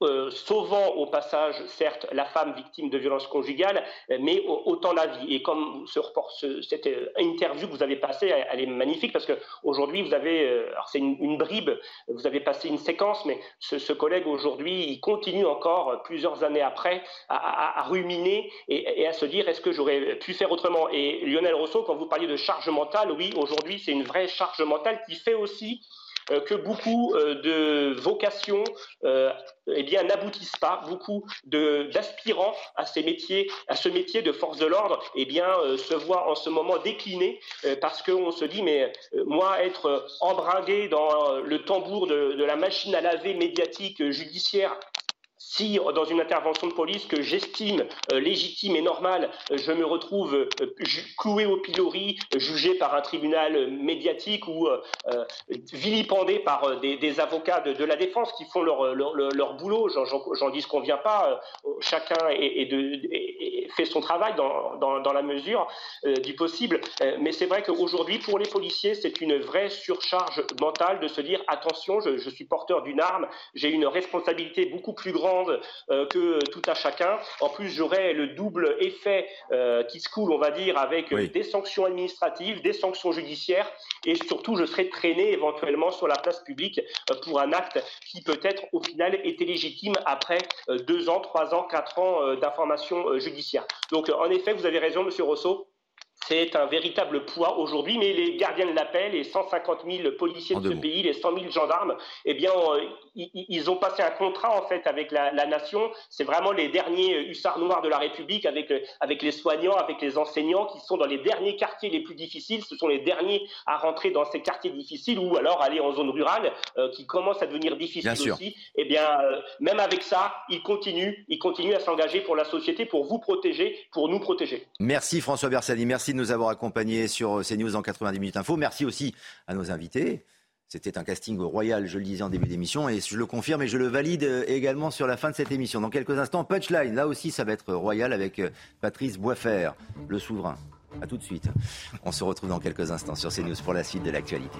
Euh, sauvant au passage, certes, la femme victime de violences conjugales, mais autant la vie. Et comme ce report, cette euh, interview que vous avez passée, elle, est magnifique parce qu'aujourd'hui, vous avez, euh, alors c'est une, bribe, vous avez passé une séquence, mais ce, collègue aujourd'hui, il continue encore plusieurs années après à, ruminer et, à se dire est-ce que j'aurais pu faire autrement? Et Lionel Rousseau, quand vous parliez de charge mentale, oui, aujourd'hui, c'est une vraie charge mentale qui fait aussi que beaucoup euh, de vocations euh, eh bien n'aboutissent pas. Beaucoup d'aspirants à ces métiers, à ce métier de force de l'ordre, eh bien se voient en ce moment décliner parce qu'on se dit mais moi être embringué dans le tambour de la machine à laver médiatique judiciaire si dans une intervention de police que j'estime euh, légitime et normale, euh, je me retrouve euh, cloué au pilori, jugé par un tribunal médiatique ou vilipendé par des, avocats de, la défense qui font leur, boulot, j'en dis ce qu'on vient pas, chacun fait son travail dans, la mesure du possible, mais c'est vrai qu'aujourd'hui pour les policiers c'est une vraie surcharge mentale de se dire attention, je suis porteur d'une arme, j'ai une responsabilité beaucoup plus grande euh, que tout à chacun. En plus, j'aurai le double effet euh, qui se coule, on va dire, avec des sanctions administratives, des sanctions judiciaires, et surtout, je serai traîné éventuellement sur la place publique euh, pour un acte qui peut-être, au final, était légitime après deux ans, trois ans, quatre ans d'information judiciaire. Donc, en effet, vous avez raison, Monsieur Rousseau c'est un véritable poids aujourd'hui, mais les gardiens de la paix, les 150 000 policiers de, ce pays, les 100 000 gendarmes, eh bien, euh, ils, ont passé un contrat en fait avec la, nation. C'est vraiment les derniers hussards noirs de la République, avec, euh, avec les soignants, avec les enseignants, qui sont dans les derniers quartiers les plus difficiles. Ce sont les derniers à rentrer dans ces quartiers difficiles, ou alors aller en zone rurale, euh, qui commence à devenir difficile aussi. Eh bien, même avec ça, ils continuent, ils continuent à s'engager pour la société, pour vous protéger, pour nous protéger.
Merci François Bersani, merci de nous avoir accompagnés sur CNews en 90 minutes info. Merci aussi à nos invités. C'était un casting royal, je le disais en début d'émission, et je le confirme et je le valide euh, également sur la fin de cette émission. Dans quelques instants, punchline, là aussi ça va être royal avec euh, Patrice Boisfer, le souverain. A tout de suite. On se retrouve dans quelques instants sur CNews pour la suite de l'actualité.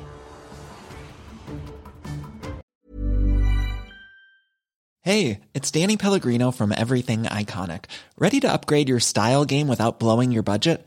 Hey, it's Danny Pellegrino from Everything Iconic. Ready to upgrade your style game without blowing your budget?